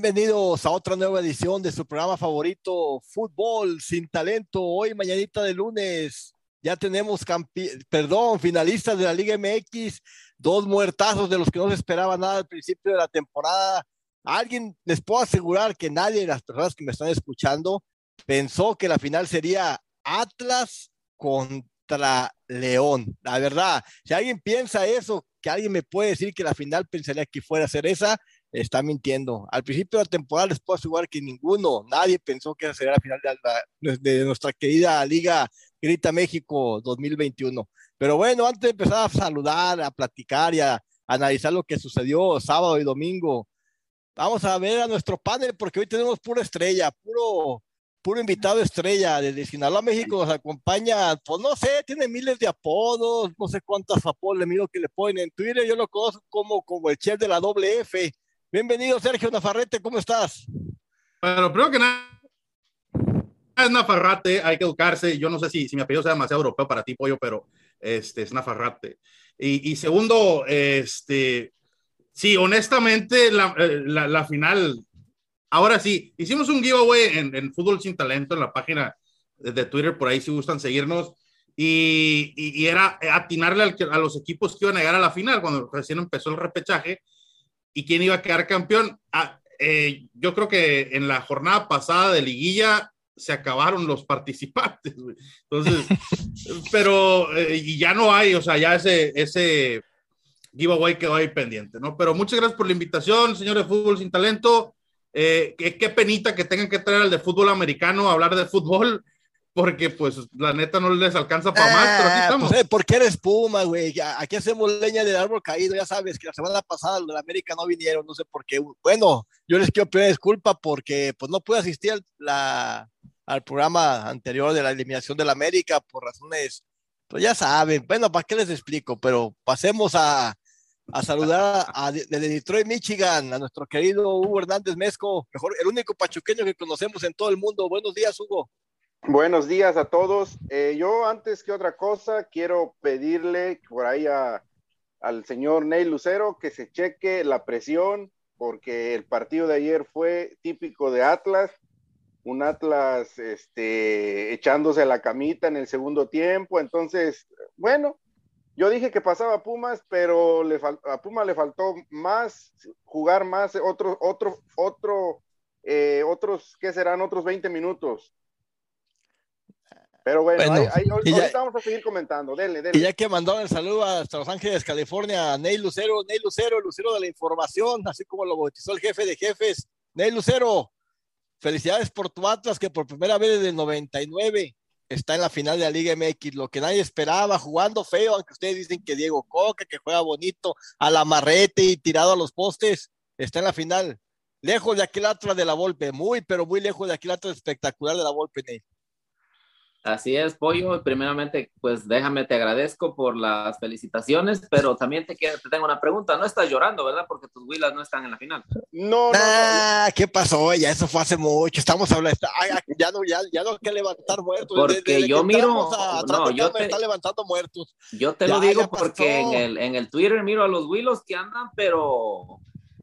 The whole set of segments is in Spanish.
Bienvenidos a otra nueva edición de su programa favorito, Fútbol sin Talento. Hoy, mañanita de lunes, ya tenemos, perdón, finalistas de la Liga MX, dos muertazos de los que no se esperaba nada al principio de la temporada. Alguien les puedo asegurar que nadie de las personas que me están escuchando pensó que la final sería Atlas contra León. La verdad, si alguien piensa eso, que alguien me puede decir que la final pensaría que fuera a ser esa, está mintiendo. Al principio de la temporada les puedo asegurar que ninguno, nadie pensó que esa sería la final de, nuestra querida Liga Grita México 2021. Pero bueno, antes de empezar a saludar, a platicar y a analizar lo que sucedió sábado y domingo, vamos a ver a nuestro panel porque hoy tenemos pura estrella, puro puro invitado estrella desde Sinaloa, México, nos acompaña, pues no sé, tiene miles de apodos, no sé cuántos apodos le miro que le ponen en Twitter, yo lo conozco como, como el chef de la doble F. Bienvenido, Sergio Nafarrete, ¿cómo estás? Bueno, primero que nada, es Nafarrate, hay que educarse. Yo no sé si, si mi apellido sea demasiado europeo para ti, pollo, pero este es Nafarrate. Y, y segundo, este, sí, honestamente, la, eh, la, la, final, ahora sí, hicimos un giveaway en, en, Fútbol Sin Talento en la página de, Twitter, por ahí si gustan seguirnos. Y, y, era atinarle a los equipos que iban a llegar a la final cuando recién empezó el repechaje y quién iba a quedar campeón. Ah, eh, yo creo que en la jornada pasada de liguilla se acabaron los participantes. Entonces, pero eh, y ya no hay, o sea, ya ese, ese giveaway quedó ahí pendiente, ¿no? Pero muchas gracias por la invitación, señores de Fútbol Sin Talento. Eh, qué, qué, penita que tengan que traer al de fútbol americano a hablar de fútbol porque pues la neta no les alcanza para más, pero aquí ah, estamos. Pues, ¿Por qué eres Puma, güey? Aquí hacemos leña del árbol caído, ya sabes que la semana pasada los de América no vinieron, no sé por qué. Bueno, yo les quiero pedir disculpa porque pues no pude asistir al, la, al programa anterior de la eliminación del América por razones, pues ya saben, bueno, ¿para qué les explico? Pero pasemos a, a saludar a, desde Detroit, Michigan, a nuestro querido Hugo Hernández Mezco, mejor, el único pachuqueño que conocemos en todo el mundo. Buenos días, Hugo. Buenos días a todos. Eh, yo antes que otra cosa quiero pedirle por ahí al señor Neil Lucero que se cheque la presión porque el partido de ayer fue típico de Atlas, un Atlas este, echándose la camita en el segundo tiempo. Entonces, bueno, yo dije que pasaba Pumas, pero le a Pumas le faltó más, jugar más, eh, otros, ¿qué serán? Otros 20 minutos. Pero bueno, ahí, vamos a seguir comentando. Dele, dele. Y ya que mandó el saludo hasta Los Ángeles, California, Ney Lucero, Ney Lucero, Lucero de la información, así como lo bautizó el jefe de jefes. Ney Lucero, felicidades por tu Atlas que por primera vez desde el 99 está en la final de la Liga MX, lo que nadie esperaba, jugando feo, aunque ustedes dicen que Diego Coca, que juega bonito, a la marrete y tirado a los postes, está en la final. Lejos de aquel Atlas de la Volpe, muy, pero muy lejos de aquel Atlas espectacular de la Volpe, Ney. Así es, Pollo. Primeramente, pues déjame, te agradezco por las felicitaciones, pero también te, te tengo una pregunta. No estás llorando, ¿verdad? Porque tus Willas no están en la final. No, no, ¿Qué pasó? Ya eso fue hace mucho. Estamos hablando, ya no, ya, ya no hay que levantar muertos. Porque yo miro, no, yo te, está levantando muertos. Yo te lo digo porque en el, en el Twitter miro a los Willos que andan, pero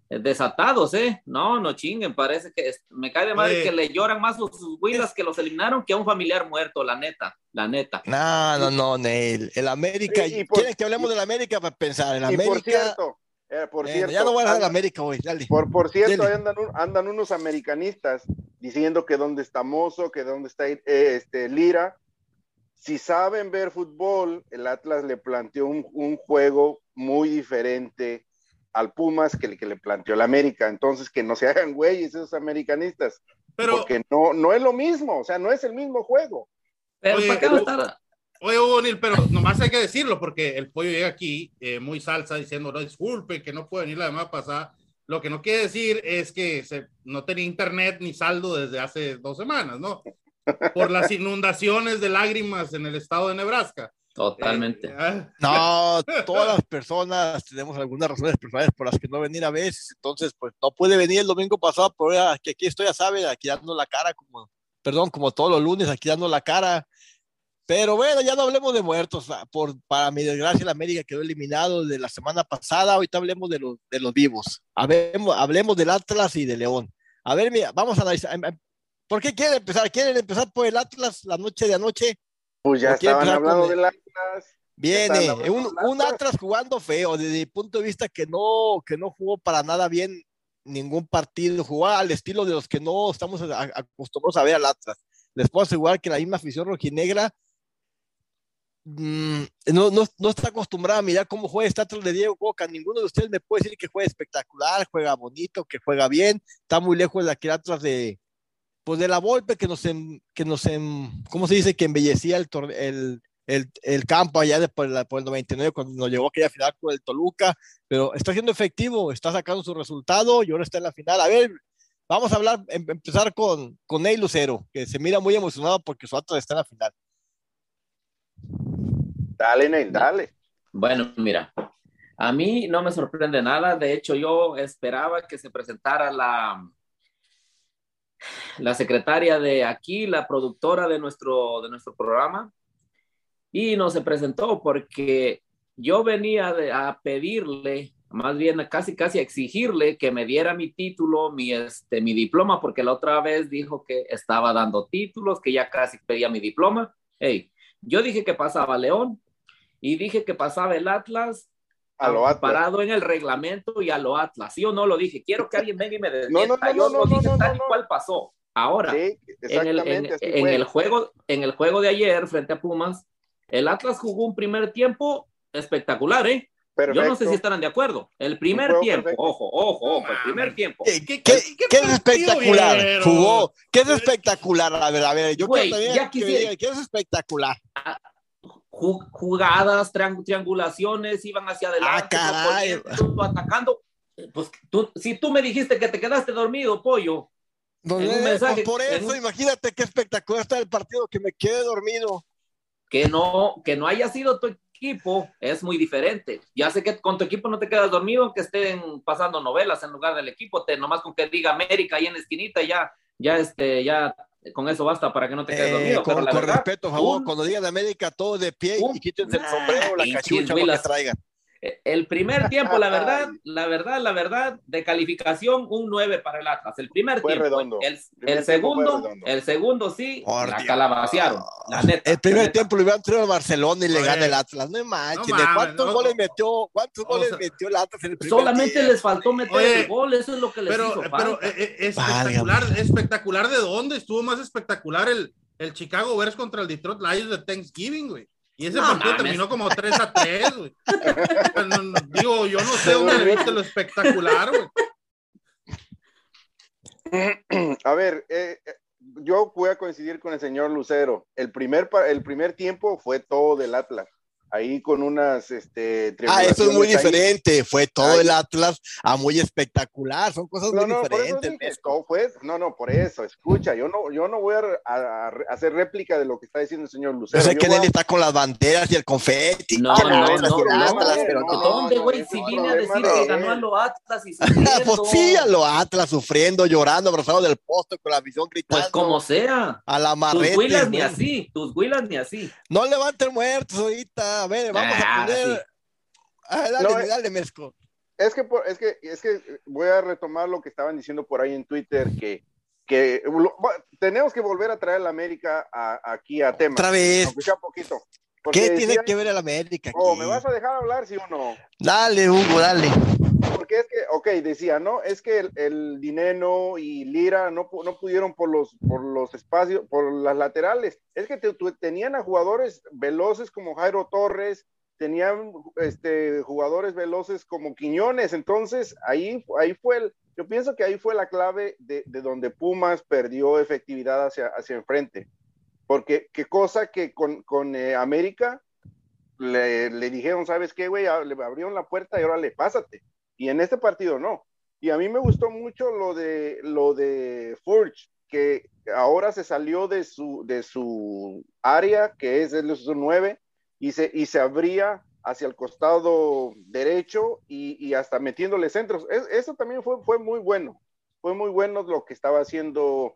desatados, ¿eh? No, no chinguen, parece que me cae de madre que le lloran más los Willas que los eliminaron que a un familiar muerto, la neta, la neta. No, no, no, Neil. El América, ¿quieren que hablemos del América para pensar? El América. por cierto, eh, por cierto, ya no voy a hablar del América hoy, dale. Por, por cierto, andan, andan, unos americanistas diciendo que dónde está Mozo, que dónde está eh, este, Lira. Si saben ver fútbol, el Atlas le planteó un, un juego muy diferente al Pumas que, que le planteó la América. Entonces, que no se hagan güeyes esos americanistas. Pero, porque no, no es lo mismo, o sea, no es el mismo juego. Pero, oye, qué oye, pero nomás hay que decirlo, porque el pollo llega aquí eh, muy salsa diciendo, no, disculpe, que no puede venir la demás pasada. Lo que no quiere decir es que se, no tenía internet ni saldo desde hace dos semanas, ¿no? Por las inundaciones de lágrimas en el estado de Nebraska. Totalmente. Eh, ah. no, todas las personas tenemos algunas razones personales por las que no venir a veces, entonces pues no puede venir el domingo pasado, pero que aquí estoy, ya sabe, aquí dando la cara, como, perdón, como todos los lunes, aquí dando la cara. Pero bueno, ya no hablemos de muertos, por, para mi desgracia la América quedó eliminado de la semana pasada, ahorita hablemos de los, de los vivos, hablemos, hablemos del Atlas y de León. A ver, mira, vamos a analizar. Em, em, ¿Por qué quieren empezar? ¿Quieren empezar por el Atlas la noche de anoche? Pues ya estaban hablando del Atlas. Viene, un, un, Atlas jugando feo, desde mi punto de vista que no, que no jugó para nada bien ningún partido, jugó al estilo de los que no estamos acostumbrados a ver al Atlas. Les puedo asegurar que la misma afición rojinegra mm, no, no, no, está acostumbrada a mirar cómo juega este Atlas de Diego Coca. Ninguno de ustedes me puede decir que juega espectacular, juega bonito, que juega bien. Está muy lejos de aquel Atlas de, pues de la golpe que nos, que nos, ¿cómo se dice? Que embellecía el, el, el, el campo allá de, por, el 99 cuando nos llegó aquella final con el Toluca, pero está siendo efectivo, está sacando su resultado y ahora está en la final. A ver, vamos a hablar, em, empezar con, con Ney Lucero, que se mira muy emocionado porque su acto está en la final. Dale, Ney, dale. Bueno, mira, a mí no me sorprende nada. De hecho, yo esperaba que se presentara la, la secretaria de aquí, la productora de nuestro, de nuestro programa, y no se presentó porque yo venía a pedirle, más bien casi casi a exigirle que me diera mi título, mi, este, mi diploma, porque la otra vez dijo que estaba dando títulos, que ya casi pedía mi diploma. Hey, yo dije que pasaba León y dije que pasaba el Atlas a lo Atlas. parado en el reglamento y a lo Atlas. ¿Sí o no lo dije? Quiero que alguien venga y me desmienta. No, no, no, Yo no, dije tal y cual pasó. Ahora, en, el, en, el, juego, en el juego de ayer frente a Pumas, el Atlas jugó un primer tiempo espectacular, ¿eh? Yo no sé si estarán de acuerdo. El primer tiempo, ojo, ojo, ojo, el primer tiempo. ¿Qué, es espectacular? Jugó. ¿Qué es espectacular? A ver, a ver, yo creo también que, ¿qué es espectacular? Ah, jugadas, triangulaciones, iban hacia adelante, ah, atacando. Pues tú, si tú me dijiste que te quedaste dormido, pollo. Por eso, imagínate qué espectacular está el partido que me quede dormido. Que no, que no haya sido tu equipo es muy diferente. Ya sé que con tu equipo no te quedas dormido, que estén pasando novelas en lugar del equipo, te nomás con que diga América ahí en la esquinita, ya, ya, este, ya con eso basta para que no te quedes dormido. Eh, con, respeto, favor, cuando digan América, todo de pie y quítense el sombrero, la cachucha, lo que traigan. El primer tiempo, la verdad, la verdad, la verdad, de calificación, un 9 para el Atlas. El primer tiempo. El, segundo, el segundo sí, la calabaciaron. La neta, el primer tiempo lo iban a al Barcelona y le gana el Atlas. No manches, ¿cuántos goles metió? ¿Cuántos goles metió el Atlas en el primer Solamente les faltó meter el gol, eso es lo que les pero, hizo Pero eh, eh, espectacular, espectacular de dónde estuvo más espectacular el, el Chicago Bears contra el Detroit Lions de Thanksgiving, güey. Y ese partido terminó como 3 a 3, güey. digo, yo no sé dónde le viste lo espectacular, güey. A ver, eh, eh, yo voy a coincidir con el señor Lucero. El primer, el primer tiempo fue todo del Atlas ahí con unas este ah eso es muy diferente fue todo el Atlas a muy espectacular son cosas muy diferentes no no por eso escucha yo no yo no voy a, hacer réplica de lo que está diciendo el señor Lucero yo sé que él está con las banderas y el confeti no no no, pero dónde güey si vine a decir que ganó a lo Atlas y pues sí a lo Atlas sufriendo llorando abrazado del poste con la visión gritando pues como sea. a la marreta tus huilas ni así tus huilas ni así. No levanten muertos ahorita a ver, vamos a poner. Ah, dale, dale, Mezco. Es que, es, que, es que voy a retomar lo que estaban diciendo por ahí en Twitter, que, que tenemos que volver a traer a la América aquí a tema. Otra vez. Aunque sea poquito. ¿Qué tiene que ver el América? Oh, ¿me vas a dejar hablar, sí o no? Dale, Hugo, dale. Porque es que, ok, decía, ¿no? Es que el, el Dineno y Lira no, no pudieron por los, por los espacios, por las laterales. Es que tenían a jugadores veloces como Jairo Torres, tenían este, jugadores veloces como Quiñones, entonces ahí, ahí fue el, yo pienso que ahí fue la clave de, de donde Pumas perdió efectividad hacia, hacia enfrente. Porque qué cosa que con, con eh, América le, le, dijeron, ¿sabes qué, güey? Ah, le abrieron la puerta y ahora le pásate. Y en este partido no. Y a mí me gustó mucho lo de, lo de Forge, que ahora se salió de su, de su área, que es el su 9, y se, y se abría hacia el costado derecho y, y hasta metiéndole centros. eso también fue, fue muy bueno. Fue muy bueno lo que estaba haciendo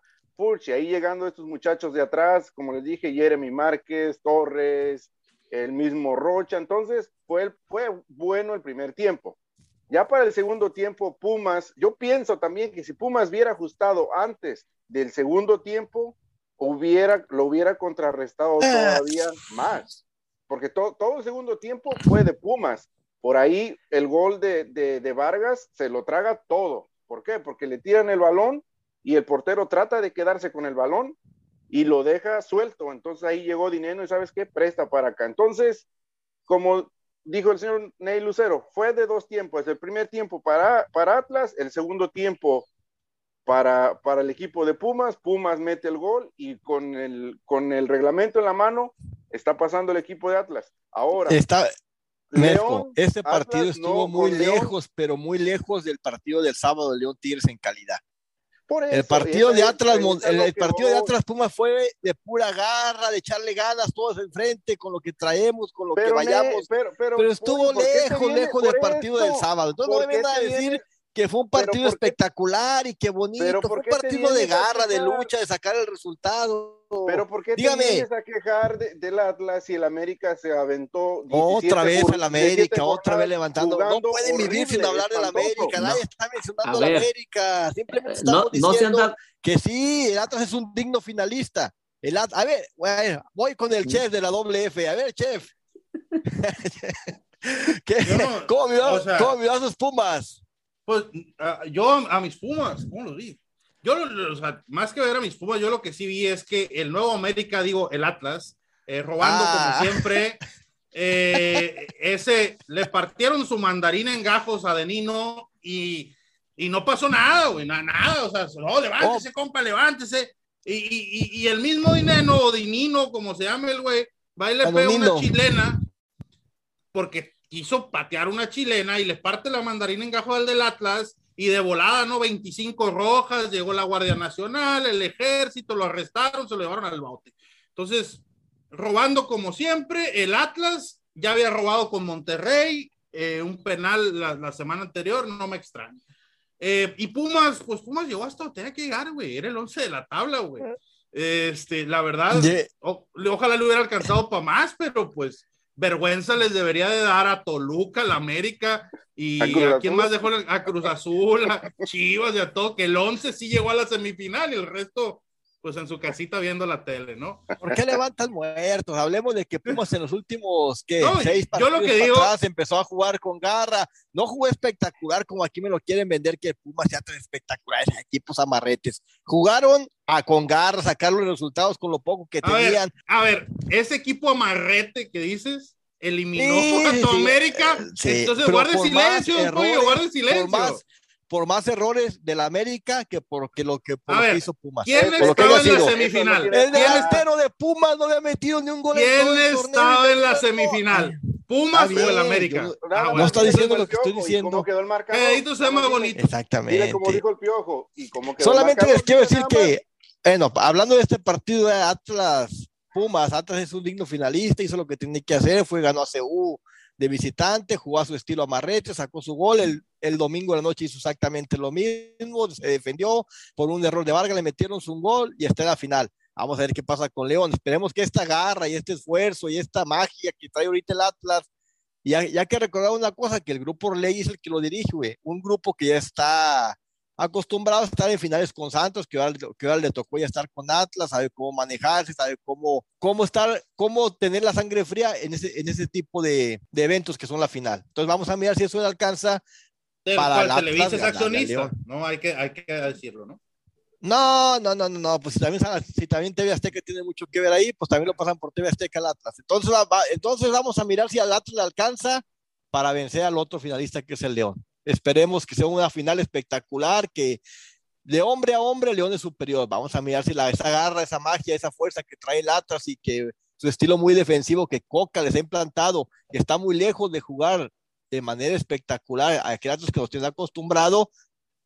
y ahí llegando estos muchachos de atrás, como les dije, Jeremy Márquez, Torres, el mismo Rocha, entonces fue, fue bueno el primer tiempo. Ya para el segundo tiempo, Pumas, yo pienso también que si Pumas hubiera ajustado antes del segundo tiempo, hubiera, lo hubiera contrarrestado ah. todavía más. Porque todo el segundo tiempo fue de Pumas. Por ahí el gol de, de, Vargas se lo traga todo. ¿Por qué? Porque le tiran el balón y el portero trata de quedarse con el balón y lo deja suelto. Entonces ahí llegó Dinero y sabes qué, presta para acá. Entonces, como dijo el señor Ney Lucero, fue de dos tiempos. El primer tiempo para, para Atlas, el segundo tiempo para, para el equipo de Pumas. Pumas mete el gol y con el, con el reglamento en la mano está pasando el equipo de Atlas. Ahora. Está, León, este partido estuvo muy lejos, pero muy lejos del partido del sábado de León Tigres en calidad el partido de Atlas, el, partido de Atlas Pumas fue de pura garra, de echarle ganas todos enfrente con lo que traemos, con lo que vayamos. pero, estuvo lejos, lejos del partido del sábado. Entonces no me vengan a decir que fue un partido espectacular y que bonito, fue un partido de garra, de lucha, de sacar el resultado. Pero ¿por qué Dígame. te vienes a quejar del Atlas y el América se aventó? Otra vez el América, otra vez levantando. No pueden vivir sin hablar del América, nadie está mencionando al América. Simplemente estamos no, diciendo que sí, el Atlas es un digno finalista. El a ver, bueno, voy con el chef de la doble F. A ver, chef. ¿Qué? ¿Cómo, miró, o ¿Cómo miró a sus Pumas? Pues yo a mis Pumas, ¿cómo lo vi? Yo, o sea, más que ver a mis Pumas, yo lo que sí vi es que el nuevo América, digo, el Atlas, eh, robando como ah. siempre, eh, ese, le partieron su mandarina en gajos a Denino y, y no pasó nada, güey, nada, nada, o sea, no, levántese, oh. compa, levántese. Y, y, y, el mismo Dineno o Dinino, como se llama el güey, va y le pega una chilena porque quiso patear una chilena y le parte la mandarina en gajo al del Atlas y de volada, ¿no? 25 rojas, llegó la Guardia Nacional, el ejército, lo arrestaron, se lo llevaron al bote. Entonces, robando como siempre, el Atlas ya había robado con Monterrey, eh, un penal la, semana anterior, no me extraña. Eh, y Pumas, pues Pumas llegó hasta donde tenía que llegar, güey, era el 11 de la tabla, güey. Este, la verdad, ojalá le hubiera alcanzado para más, pero pues vergüenza les debería de dar a Toluca, la América y a, quién más dejó a Cruz Azul, a Chivas y a todo, que el 11 sí llegó a la semifinal y el resto pues en su casita viendo la tele, ¿no? ¿Por qué levantan muertos? Hablemos de que Pumas en los últimos ¿qué? seis partidos yo lo que digo, atrás empezó a jugar con garra, no jugó espectacular como aquí me lo quieren vender que Pumas ya tan espectaculares equipos amarretes. Jugaron a con garra, sacar los resultados con lo poco que tenían. a ver, ese equipo amarrete que dices eliminó a tu América, entonces guarde silencio, guarde silencio por más errores del América que porque lo que, por lo hizo Pumas. ¿Quién estaba en la semifinal? El delantero de Pumas no había metido ni un gol. ¿Quién estaba en la semifinal? ¿Pumas o el América? Ah, no está diciendo lo que estoy diciendo. ¿Cómo quedó el marcador? se llama bonito. Exactamente. Mira como dijo el Piojo. Y cómo quedó Solamente les quiero decir que, bueno, hablando de este partido de Atlas Pumas, Atlas es un digno finalista, hizo lo que tenía que hacer, fue ganó a CU de visitante, jugó a su estilo amarrete, sacó su gol, el, el domingo de la noche hizo exactamente lo mismo, se defendió por un error de Vargas, le metieron su gol y está en la final. Vamos a ver qué pasa con León. Esperemos que esta garra y este esfuerzo y esta magia que trae ahorita el Atlas, ya, ya que recordar una cosa, que el grupo Orley es el que lo dirige, güey. un grupo que ya está acostumbrado a estar en finales con Santos, que ahora, que ahora le tocó ya estar con Atlas, sabe cómo manejarse, sabe cómo, cómo estar, cómo tener la sangre fría en ese, en ese tipo de, de eventos que son la final. Entonces vamos a mirar si eso le alcanza. para la Televisa es accionista, no hay que, hay que decirlo, ¿no? No, no, no, no, pues si también, si también TV Azteca tiene mucho que ver ahí, pues también lo pasan por TV Azteca al Atlas. Entonces, entonces vamos a mirar si al Atlas le alcanza para vencer al otro finalista que es el León. Esperemos que sea una final espectacular, que de hombre a hombre León es superior. Vamos a mirar si la, esa garra, esa magia, esa fuerza que trae el Atlas y que su estilo muy defensivo que Coca les ha implantado, que está muy lejos de jugar de manera espectacular a aquel Atlas que nos tiene acostumbrado,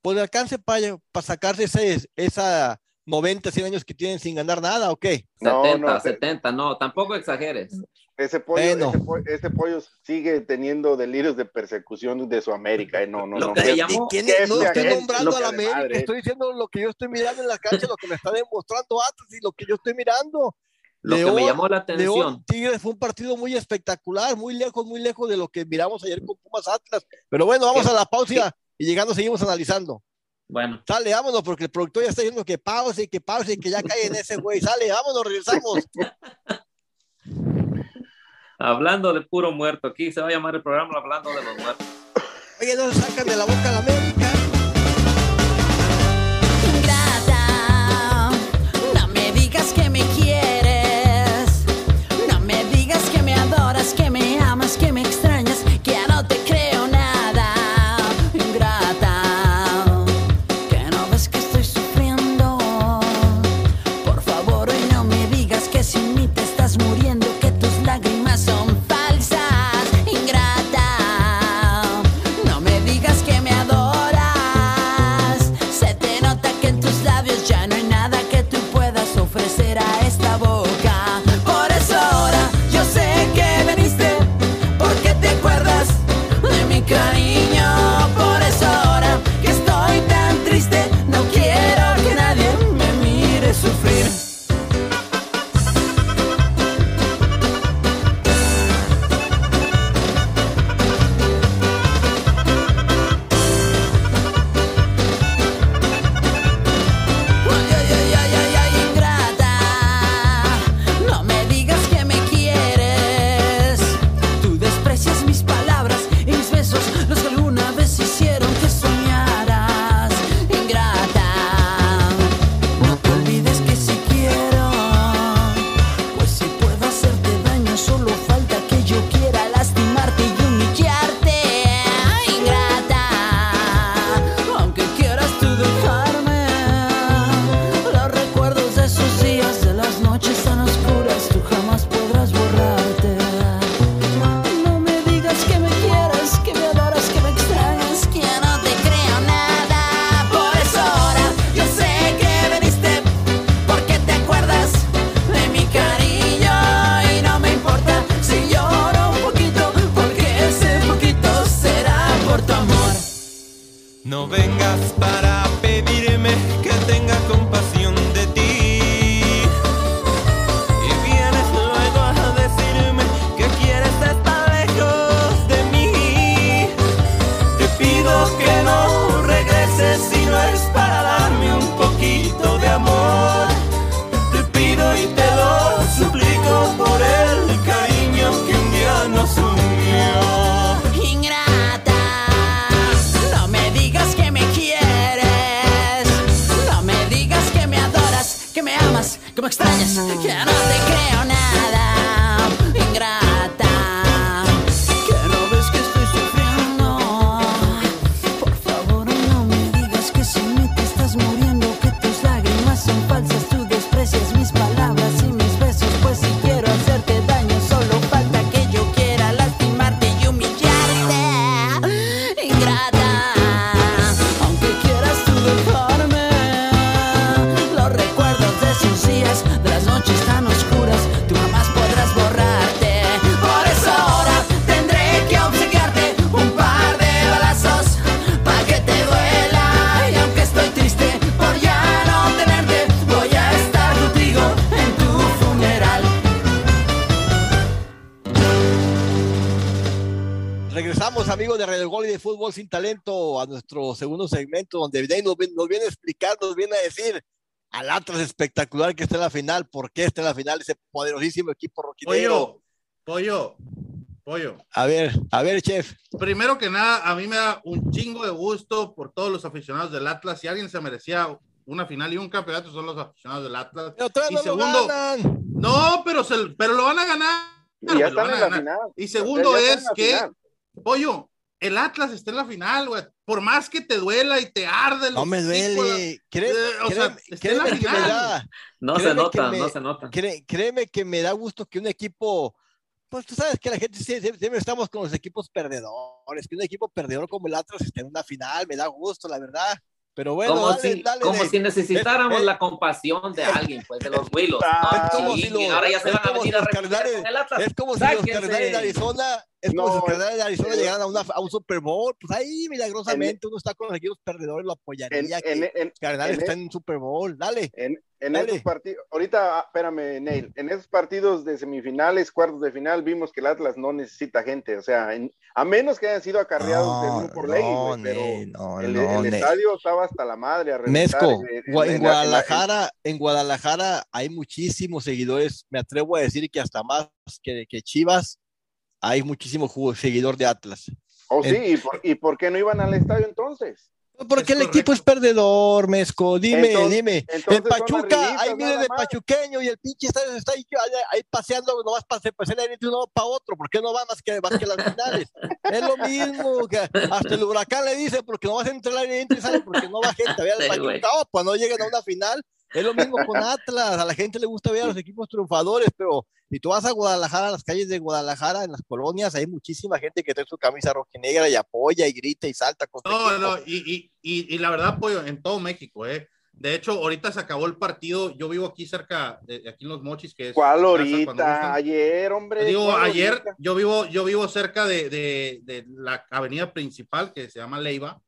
pues alcance para, para sacarse ese, esa 90, 100 años que tienen sin ganar nada, ¿o qué? 70, 70, no, tampoco exageres. Ese pollo, ese, pollo, sigue teniendo delirios de persecución de su América. Eh, no, no, no. ¿Quién no estoy nombrando a la América, estoy diciendo lo que yo estoy mirando en la cancha, lo que me está demostrando Atlas y lo que yo estoy mirando. Lo que me llamó la atención. León, Tigres fue un partido muy espectacular, muy lejos, muy lejos de lo que miramos ayer con Pumas Atlas. Pero bueno, vamos a la pausa y llegando seguimos analizando. Bueno. Sale, vámonos, porque el productor ya está diciendo que pause y que pause y que ya cae en ese güey. Sale, vámonos, regresamos. Hablando de puro muerto, aquí se va a llamar el programa Hablando de los Muertos. Oye, no sacan de la boca la América. Amigos de Radio Gol y de Fútbol Sin Talento, a nuestro segundo segmento, donde nos, viene- nos viene a explicar, nos viene a decir al Atlas espectacular que está en la final, por qué está en la final ese poderosísimo equipo roquinero. Pollo, pollo, pollo. A ver, a ver, chef. Primero que nada, a mí me da un chingo de gusto por todos los aficionados del Atlas. Si alguien se merecía una final y un campeonato, son los aficionados del Atlas. Pero todavía Y no lo segundo- ganan. No, pero, se, pero lo van a ganar. Y ya lo están van a en la final. Y segundo Ya están es en la que, final. pollo, el Atlas está en la final, güey. Por más que te duela y te arde. No me duele. Cré- Eh, o sea, créeme- está en la créeme que me final. da, No se Créeme nota, me- no se nota. cré- créeme que me da gusto que un equipo, pues tú sabes que la gente sie- sie- siempre estamos con los equipos perdedores, que un equipo perdedor como el Atlas esté en una final, me da gusto, la verdad. Pero bueno, como dale, si, dale, como Dave. si necesitáramos Eh, eh. la compasión de alguien, pues de los Willos. Ah, No es como si los- ahora ya se es van a como si venir a los el Atlas. Es como si los Sáquense. Cardenales de Arizona es como si No, los Cardenales de Arizona en- llegaran a, una- a un Super Bowl. Pues ahí, milagrosamente, uno está con los equipos perdedores, lo apoyaría. en- en- Cardenales en- está en un Super Bowl. Dale. En, Dale. esos partidos, ahorita, ah, espérame, Neil, en esos partidos de semifinales, cuartos de final, vimos que el Atlas no necesita gente, o sea, a menos que hayan sido acarreados de uno por ley, güey, pero no, el, no, el Ney. estadio estaba hasta la madre a Mezco, en- Gua- en, en la- en la- Guadalajara, en Guadalajara hay muchísimos seguidores, me atrevo a decir que hasta más que, que Chivas, hay muchísimo ju- seguidor de Atlas. Oh, sí, ¿y por, ¿y por qué no iban al estadio entonces? Porque Es el equipo es perdedor, Mezco, dime, Entonces- dime. entonces En Pachuca, ahí miren de pachuqueño y el pinche está, está ahí, ahí paseando, nomás para pasar de un lado para otro, ¿por qué no va más que, más que las finales? Es lo mismo, que hasta el huracán le dice, porque no vas a entrar al aire y sale, porque no va gente a ver Sí. Pachuca, oh, pues no lleguen a una final. Es lo mismo con Atlas, a la gente le gusta ver a los equipos triunfadores, pero si tú vas a Guadalajara, a las calles de Guadalajara, en las colonias, hay muchísima gente que trae su camisa rojinegra y apoya y grita y salta con No, no, y, y, y, y la verdad, pollo, en todo México, ¿eh? De hecho, ahorita se acabó el partido. Yo vivo aquí cerca, de, aquí en Los Mochis, que es. ¿Cuál ahorita? Ayer, hombre. Digo, ¿cuál ayer ahorita? yo vivo, yo vivo cerca de, de, de la avenida principal que se llama Leiva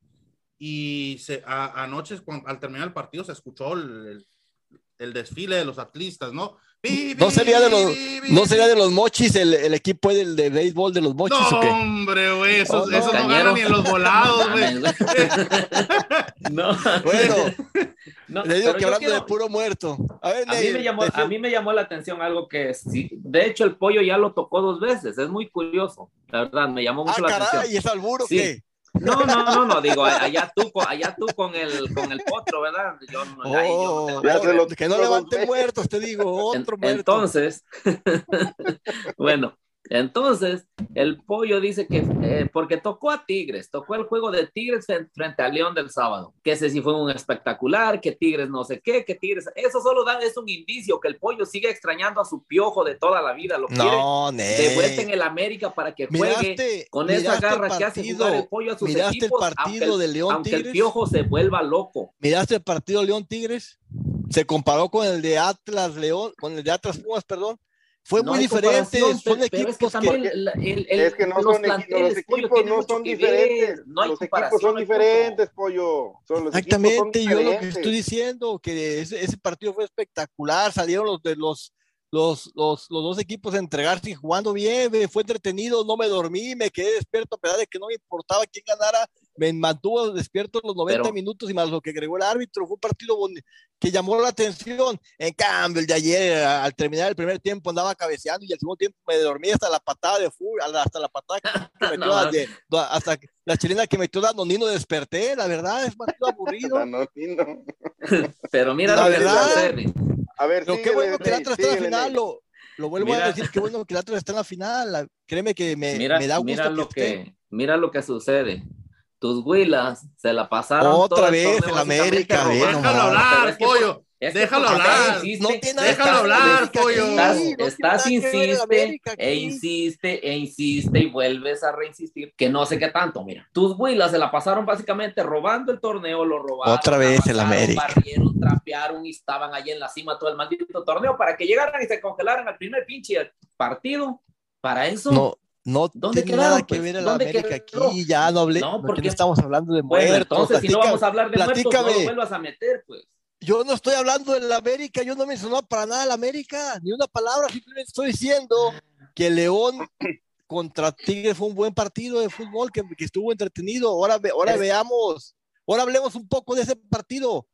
y se, a- anoche cuando- al terminar el partido se escuchó el, el- el desfile de los atlistas, ¿no? No sería de los, no sería de los mochis el, el equipo del de béisbol de los mochis No, o qué? hombre, güey, esos, Oh, no. esos no ganan ni en los volados, güey. No, Bueno, no, le digo que hablando quiero- de puro muerto. A ver, A mí, me llamó, a mí me llamó la atención algo que sí, de hecho el pollo ya lo tocó dos veces, es muy curioso, la verdad, me llamó Ah, mucho la caray, atención. ¿y es alburo Sí. qué? No, no, no, no, digo, allá tú, con- allá tú con el, con el potro, ¿verdad? Yo, no- ahí yo no Oh, tengo que lo- que no golpeé. muertos, te digo, otro muerto. Entonces, bueno, entonces el pollo dice que eh, porque tocó a Tigres, tocó el juego de Tigres en- frente a León del sábado, que ese sí fue un espectacular, que Tigres no sé qué, que Tigres, eso solo da, es un indicio que el pollo sigue extrañando a su piojo de toda la vida, lo quiere no, de vuelta en el América para que juegue con esa el garra que hace jugar el pollo a sus miraste el equipos, partido aunque, de el, León aunque el Tigres. piojo se vuelva loco. ¿Miraste el partido León Tigres? Se comparó con el de Atlas León, con el de Atlas Pumas, perdón. Fue No muy diferente, son pero- equipos es que que, también el- el- el- es que no los son los equipos no son diferentes. no hay los equipos son diferentes, pollo. Son, los equipos son Exactamente, yo lo que estoy diciendo, que ese, ese partido fue espectacular, salieron los de los, los, los, los dos equipos a entregarse y jugando bien, fue entretenido, no me dormí, me quedé despierto, a pesar de que no me importaba quién ganara, me mantuvo despierto los 90 Pero- minutos y más lo que agregó el árbitro, fue un partido que llamó la atención. En cambio, el de ayer, a- al terminar el primer tiempo, andaba cabeceando y al segundo tiempo me dormí hasta la patada de fútbol, hasta la patada que, que metió No, la de- hasta la chilena que metió Danonino desperté, la verdad, es partido aburrido. Pero mira La lo que verdad. A ver, Pero qué síguele, bueno que el está en la final, lo, lo vuelvo Mira. a decir, qué bueno que el Atlas está en la final. la- Créeme que me, mira, me da gusto mira lo que, mira lo que sucede. Tus huilas se la pasaron Otra vez básicamente América. Déjalo hablar, Pero es que- pollo. Es que Déjalo hablar. insiste, No tiene nada Déjalo hablar, pollo. aquí, Estás, no estás insiste América e insiste e insiste y vuelves a reinsistir que no sé qué tanto, mira. Tus huilas se la pasaron básicamente robando el torneo, lo robaron. Otra vez el avanzaron, América. Barrieron, trapearon y estaban allí en la cima todo el maldito torneo para que llegaran y se congelaran al primer pinche partido. Para eso. No, no ¿Dónde tiene quedaron, nada que pues? ver el ¿Dónde América quedó? aquí, ya no hablé, No, porque no estamos hablando de bueno, muertos. entonces si no platica- vamos a hablar de muertos, no platícame. vuelvas a meter, pues. Yo no estoy hablando del América, yo no mencionaba para nada el América, ni una palabra, simplemente estoy diciendo que León contra Tigres fue un buen partido de fútbol que, que estuvo entretenido. Ahora, ve- ahora Es- veamos, ahora hablemos un poco de ese partido.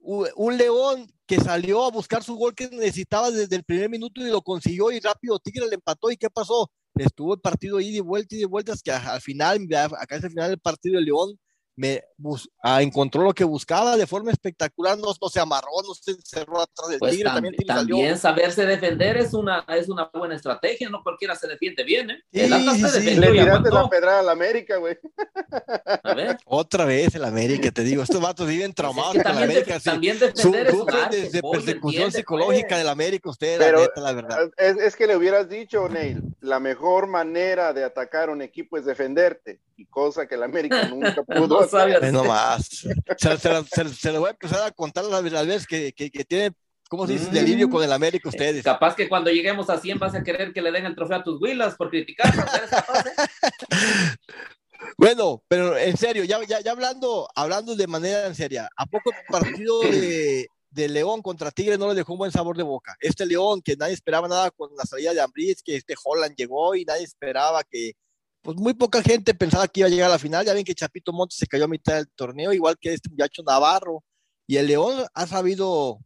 Un León que salió a buscar su gol que necesitaba desde el primer minuto y lo consiguió y rápido Tigres le empató. ¿Y qué pasó? Estuvo el partido ahí de vuelta y de vueltas que al final, acá es el final del partido de León, me bus- ah, encontró lo que buscaba de forma espectacular, no, no se amarró, no se encerró atrás del Pues Tigre, tam- también, también, salió. saberse defender es una, es una buena estrategia, no cualquiera se defiende bien, ¿eh? Sí, El Atlas sí, se sí. defendió Le y tiraste la pedrada a la América, güey. A ver, Otra vez el América, te digo, estos vatos viven pues es traumados que también, América, de- sí. también Su- defender es un arte, desde pollo, persecución entiende, psicológica pues. del América, ustedes, Pero- la neta, la verdad. Es, es que le hubieras dicho, Neil, la mejor manera de atacar a un equipo es defenderte. Y cosa que el América nunca pudo No hacer. nomás. Se, se, se- se le voy a empezar a contar las, las veces que, que, que tiene ¿cómo se dice? Delirio con el América ustedes. Capaz que cuando lleguemos a 100 vas a querer que le den el trofeo a tus Willas por criticarnos. ¿eres capaz, eh? Bueno, pero en serio, ya, ya, ya hablando, hablando de manera en seria, ¿a poco el partido de, de León contra Tigre no le dejó un buen sabor de boca? Este León, que nadie esperaba nada con la salida de Ambriz, que este Holland llegó y nadie esperaba que, pues muy poca gente pensaba que iba a llegar a la final. Ya ven que Chapito Montes se cayó a mitad del torneo, igual que este muchacho Navarro. Y el León ha sabido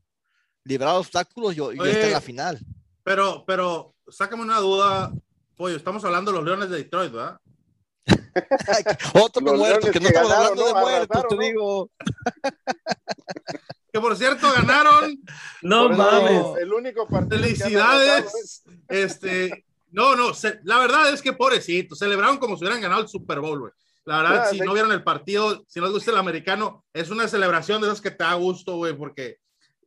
librar obstáculos y, y Oye, está en la final. Pero, pero, sácame una duda, pollo. Estamos hablando de los Leones de Detroit, ¿verdad? Otro muerto, que no que estamos ganaron, hablando de ¿no? muertos, te ¿no? digo. Que por cierto ganaron. No Por mames. El único partido Felicidades. Este, no, no, se- la verdad es que pobrecito, celebraron como si hubieran ganado el Super Bowl, güey. La verdad, si de- no vieron el partido, si no les gusta el americano, es una celebración de esas que te da gusto, güey, porque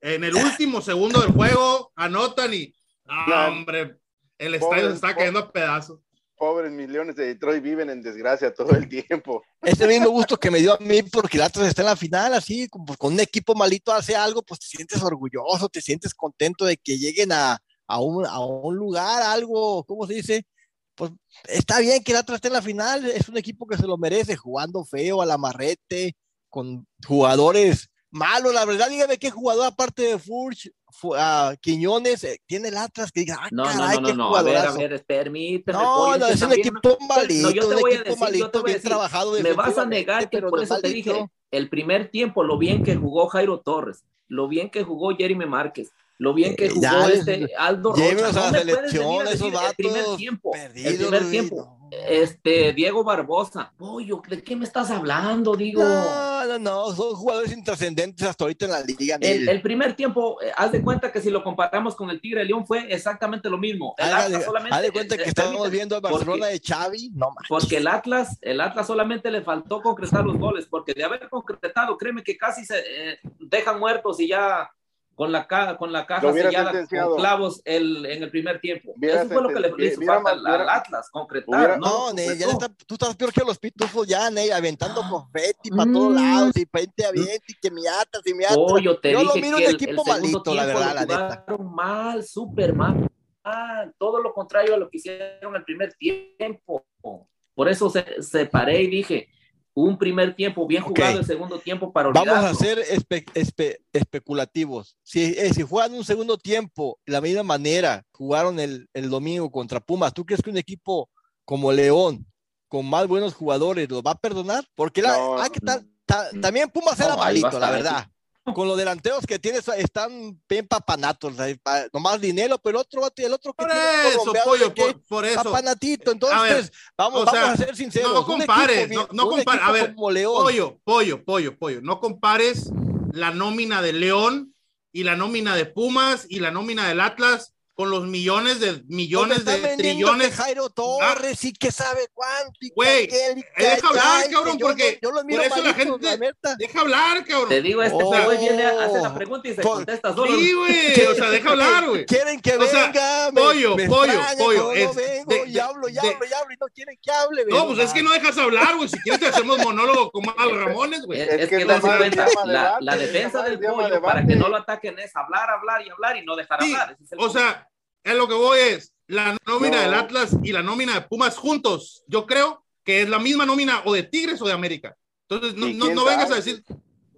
en el último segundo del juego anotan y, ah, No. hombre, el Pobre- estadio se está cayendo a pedazos. Pobres millones de Detroit viven en desgracia todo el tiempo. Ese mismo gusto que me dio a mí porque el Atlas está en la final, así, como con un equipo malito hace algo, pues te sientes orgulloso, te sientes contento de que lleguen a, a, un, a un lugar, algo, ¿cómo se dice? Pues está bien que el Atlas esté en la final, es un equipo que se lo merece, jugando feo, al amarrete, con jugadores malos, la verdad, dígame qué jugador aparte de Furch, Fu- ah, Quiñones, eh, tiene el Atlas que diga, ah, No, no, caray, no, no, qué no. A ver, a jugadorazo. ver, permíteme. No, no, es un equipo malito, No, yo te un voy a equipo decir, yo te voy a decir, trabajado Me vas a negar que por eso te dije, el primer tiempo, lo bien que jugó Jairo Torres, lo bien que jugó Jeremy Márquez, lo bien que Eh, jugó ya, este Aldo Rocha. llévenos a la No selección, a esos el primer tiempo, el primer Luis, tiempo. no. Este, Diego Barbosa. Pollo, ¿de qué me estás hablando? Digo. No, no, no, son jugadores intrascendentes hasta ahorita en la liga. El, primer tiempo, eh, haz de cuenta que si lo comparamos con el Tigre de León fue exactamente lo mismo. El Haga Atlas solamente- haz de cuenta que eh, estábamos viendo porque- Barcelona de Xavi, no manches. Porque el Atlas, el Atlas solamente le faltó concretar los goles, porque de haber concretado, créeme que casi se eh, dejan muertos y ya con la, ca- con la caja Lo sellada con clavos el, en el primer tiempo. Eso fue lo que le, hizo falta al, Atlas, concretar. hubiera- No, no, Nel, ya está- tú estás peor que los pitufos ya, Nel, aventando Ah. confeti para todos Mm. lados y pente avienta y que miatas y miatas. Pollo, te Yo lo dije miro que un el, equipo el malito, la verdad, lo la neta. mal, súper mal, mal, todo lo contrario a lo que hicieron el primer tiempo. Por eso se, separé y dije, un primer tiempo bien jugado, el segundo tiempo para olvidarlo. Vamos a ser espe- espe- especulativos. Si, eh, si juegan un segundo tiempo de la misma manera, jugaron el, el domingo contra Pumas, ¿tú crees que un equipo como León, con más buenos jugadores, lo va a perdonar? Porque la, No, ah, también Pumas era No, ahí va a malito, la verdad. Con los delanteros que tienes están bien papanatos, nomás dinero, pero el otro, el otro que Por tiene eso, pollo, por, por eso. papanatito. A Entonces, ver, vamos, o vamos sea, a ser sinceros. no equipo compares, no- no compares. A ver, Pollo, pollo, pollo, pollo. No compares la nómina de León y la nómina de Pumas y la nómina del Atlas con los millones de millones de trillones. que Jairo Torres y que sabe cuánto. y que Güey, que deja hablar, que cabrón, yo porque yo lo por miro eso la gente- neta. Deja hablar, cabrón. Te digo, este Oh. güey viene, hace la pregunta y se Por- contesta solo. Sí, güey. O sea, deja hablar, güey. Quieren que O sea, venga, me- pollo, me pollo, extraña pollo, no es- vengo de- y hablo, y de- hablo, y hablo, y no quieren que hable. No, venga. pues es que no dejas hablar, güey. Si quieres te hacemos monólogo como Al Ramones, güey. Es, que que es das llamar- cuenta, llama la, la defensa del pollo para que no lo ataquen es hablar, hablar y hablar y no dejar hablar. O sea, es lo que voy es la nómina No. del Atlas y la nómina de Pumas juntos. Yo creo que es la misma nómina o de Tigres o de América. Entonces, no, ¿Y no, vengas a decir,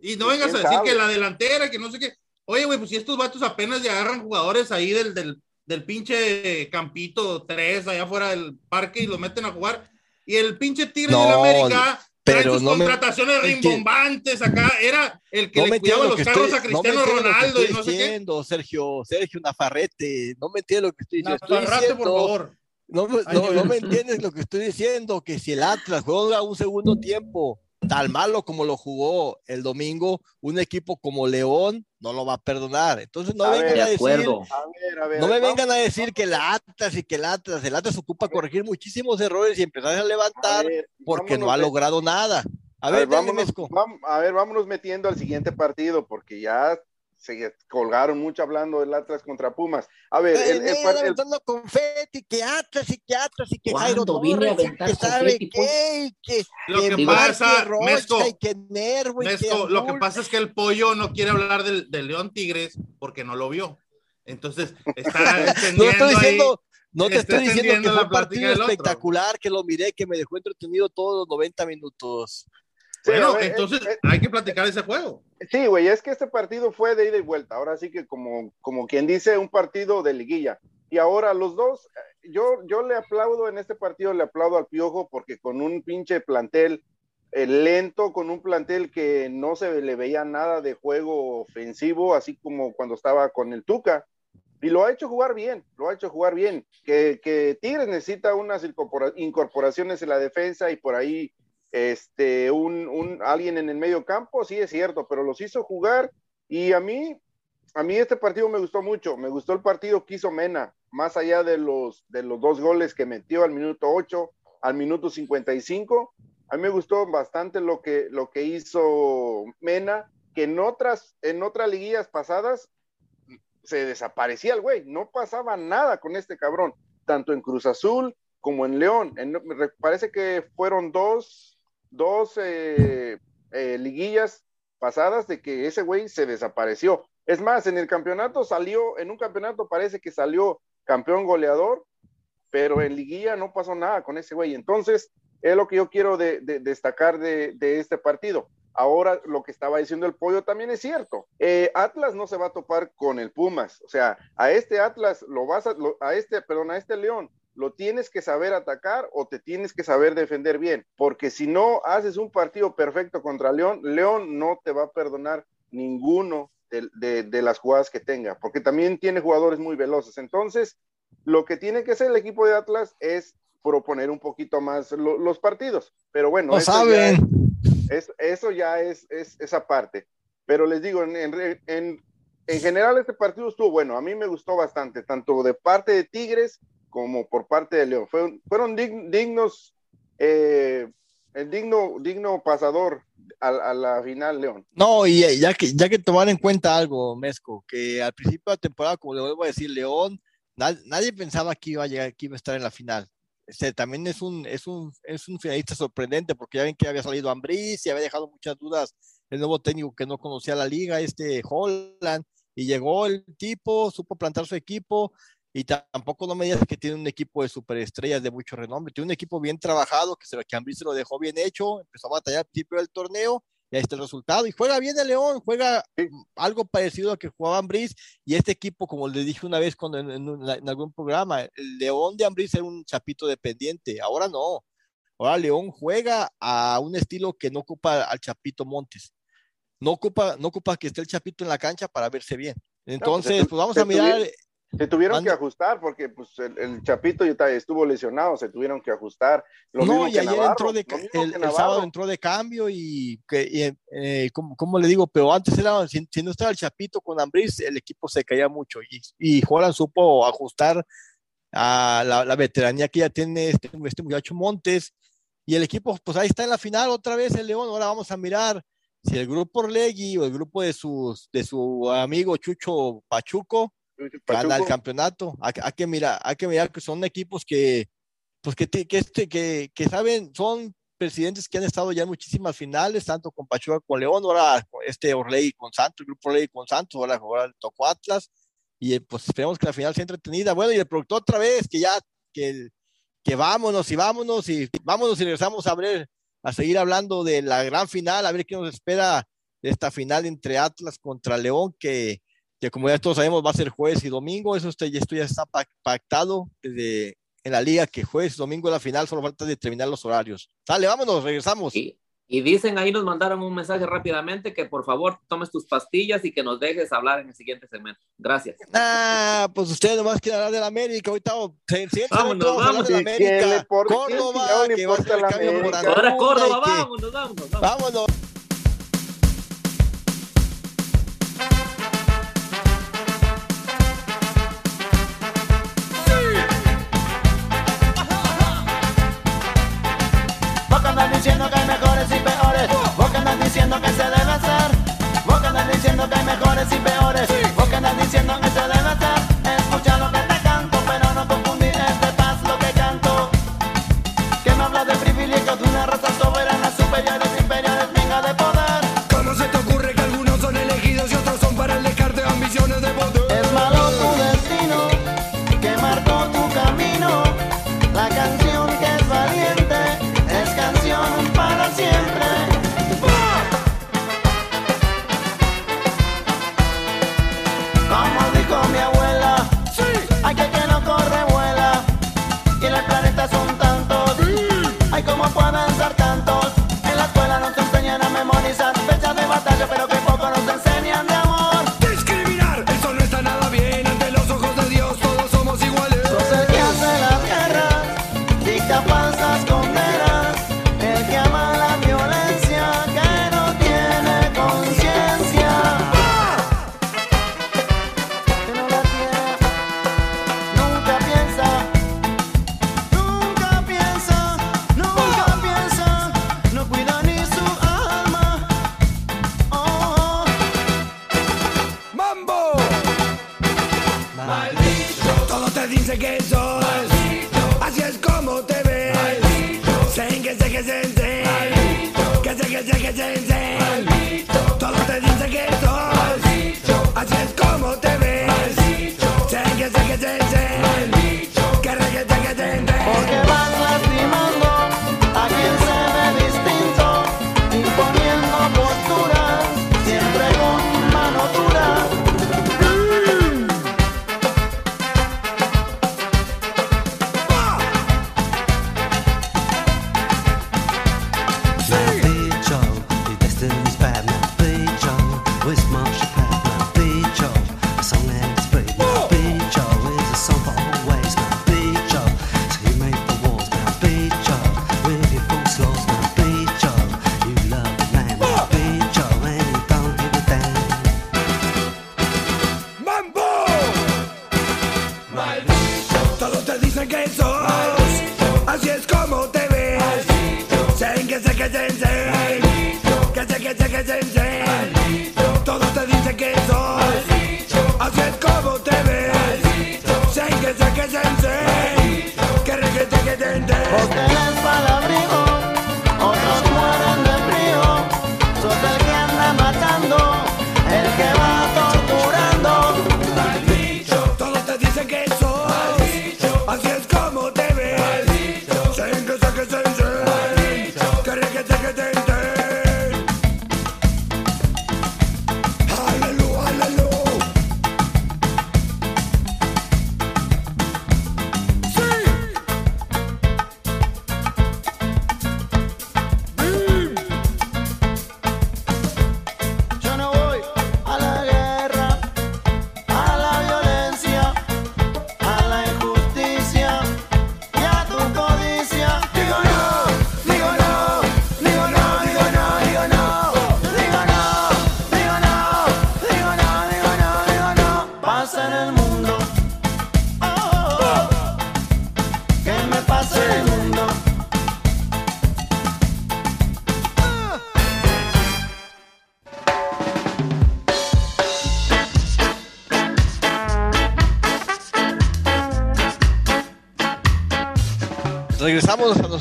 y no ¿Y vengas a decir sabe? que la delantera, que no sé qué. Oye, güey, pues si estos vatos apenas ya agarran jugadores ahí del, del, del pinche Campito 3, allá afuera del parque y los meten a jugar. Y el pinche Tigres No, del América pero sus no me- contrataciones es que- rimbombantes acá. Era el que No le me cuidaba lo los carros estoy, a no me Cristiano que Ronaldo estoy y no sé qué. Sergio, Sergio Nafarrete, no me entiendes lo que estoy diciendo. Estoy Nafarrate, por favor. No, me- Ay, no, no me entiendes lo que estoy diciendo, que si el Atlas juega un segundo tiempo tan malo como lo jugó el domingo, un equipo como León no lo va a perdonar. Entonces no A vengan ver, a decir, acuerdo. A ver, a ver. no me vamos- vengan a decir que el Atlas y que el Atlas, el Atlas ocupa corregir muchísimos errores y empezar a a levantar ver, porque no ha de- logrado nada. A A ver, vámonos, Mezco. vam- a ver, vámonos metiendo al siguiente partido porque ya se colgaron mucho hablando del Atlas contra Pumas. A ver, El, el, el el- confeti, que Atlas y que Atlas y que Jairo ¿Cuándo vine a Torres, que sabe pues? qué, y que, Lo que que pasa, Marque Rocha, Mezco, y que Nervo, y que Mezco, lo que pasa es que el pollo no quiere hablar del, del León Tigres porque no lo vio. Entonces, está No extendiendo estoy ahí. diciendo, no te estoy diciendo que fue la un partido espectacular, que lo miré, que me dejó entretenido todos los 90 minutos. Sí, Bueno, ver, entonces eh, hay que platicar ese juego. Sí, güey, es que este partido fue de ida y vuelta. Ahora sí que como, como quien dice, un partido de liguilla. Y ahora los dos, eh, yo, yo le aplaudo en este partido, le aplaudo al Piojo porque con un pinche plantel eh, lento, con un plantel que no se le veía nada de juego ofensivo, así como cuando estaba con el Tuca. Y lo ha hecho jugar bien, lo ha hecho jugar bien. Que, que Tigres necesita unas incorpora- incorporaciones en la defensa y por ahí este, un, un, alguien en el medio campo, sí es cierto, pero los hizo jugar y a mí, a mí este partido me gustó mucho, me gustó el partido que hizo Mena, más allá de los, de los dos goles que metió al minuto 8, al minuto 55, a mí me gustó bastante lo que, lo que hizo Mena, que en otras, en otras liguillas pasadas se desaparecía el güey, no pasaba nada con este cabrón, tanto en Cruz Azul como en León. En- parece que fueron dos, dos eh, eh, liguillas pasadas de que ese güey se desapareció. Es más, en el campeonato salió, en un campeonato parece que salió campeón goleador, pero en liguilla no pasó nada con ese güey. Entonces, es lo que yo quiero de- de- destacar de, este partido. Ahora, lo que estaba diciendo el pollo también es cierto. Eh, Atlas no se va a topar con el Pumas. O sea, a este Atlas lo vas a, a este, perdón, a este León lo tienes que saber atacar o te tienes que saber defender bien, porque si no haces un partido perfecto contra León, León no te va a perdonar ninguno de, de- de las jugadas que tenga, porque también tiene jugadores muy veloces. Entonces, lo que tiene que hacer el equipo de Atlas es proponer un poquito más lo- los partidos. Pero bueno, No eso ya saben. es- eso ya es, es esa parte. Pero les digo, en, en, en- en general este partido estuvo bueno. A mí me gustó bastante, tanto de parte de Tigres como por parte de León. Fueron, fueron dig- dignos, eh, el digno, digno pasador a, a la final, León. No, y eh, ya que, ya que tomar en cuenta algo, Mesco, que al principio de la temporada, como le vuelvo a decir, León, na- nadie pensaba que iba a llegar, que iba a estar en la final. Este, también es un, es un, es un finalista sorprendente, porque ya ven que había salido Ambriz y había dejado muchas dudas el nuevo técnico que no conocía la liga, este Holland, y llegó el tipo, supo plantar su equipo, y tampoco no me digas que tiene un equipo de superestrellas de mucho renombre, tiene un equipo bien trabajado, que, se, que Ambriz se lo dejó bien hecho, empezó a batallar al principio del torneo, y ahí está el resultado. Y juega bien el León, juega algo parecido a que jugaba Ambriz. Y este equipo, como les dije una vez cuando en, en en algún programa, el León de Ambriz era un chapito dependiente. Ahora no. Ahora León juega a un estilo que no ocupa al Chapito Montes. No ocupa, no ocupa que esté el Chapito en la cancha para verse bien. Entonces, se- pues vamos a mirar. Se tuvieron que ajustar porque pues, el, el Chapito estuvo lesionado, se tuvieron que ajustar. Lo no, mismo y que ayer Navarro, entró de, el, el sábado entró de cambio y, que, y, eh, ¿cómo, cómo le digo? Pero antes era, si, si no estaba el Chapito con Ambriz, el equipo se caía mucho y, y Joran supo ajustar a la, la veteranía que ya tiene este, este muchacho Montes y el equipo, pues ahí está en la final otra vez el León. Ahora vamos a mirar si el grupo Orlegui o el grupo de, sus, de su amigo Chucho Pachuco gana el campeonato. Hay, hay que mirar, hay que mirar que son equipos que, pues que, que, este, que, que saben, son presidentes que han estado ya en muchísimas finales, tanto con Pachuca con León, ahora con este Orley con Santos, el grupo Orley con Santos, ahora, ahora tocó Atlas, y pues esperemos que la final sea entretenida. Bueno, y el productor otra vez, que ya, que, que vámonos y vámonos y vámonos y regresamos a ver, a seguir hablando de la gran final, a ver qué nos espera de esta final entre Atlas contra León, que que como ya todos sabemos va a ser jueves y domingo, eso está- esto ya está pac- pactado desde en la liga que jueves y domingo es la final, solo falta determinar los horarios. Sale, vámonos, regresamos. Y, y dicen ahí, nos mandaron un mensaje rápidamente que por favor tomes tus pastillas y que nos dejes hablar en el siguiente segmento. Gracias. Ah, pues ustedes nomás quieren hablar de la América, ahorita vamos, se- Vámonos, vamos a hablar de la vámonos. ¿Quién América, Córdoba, que va a ser el cambio por Ahora Córdoba, vámonos, vámonos, vámonos. Vámonos. jogar melhoras e B.O.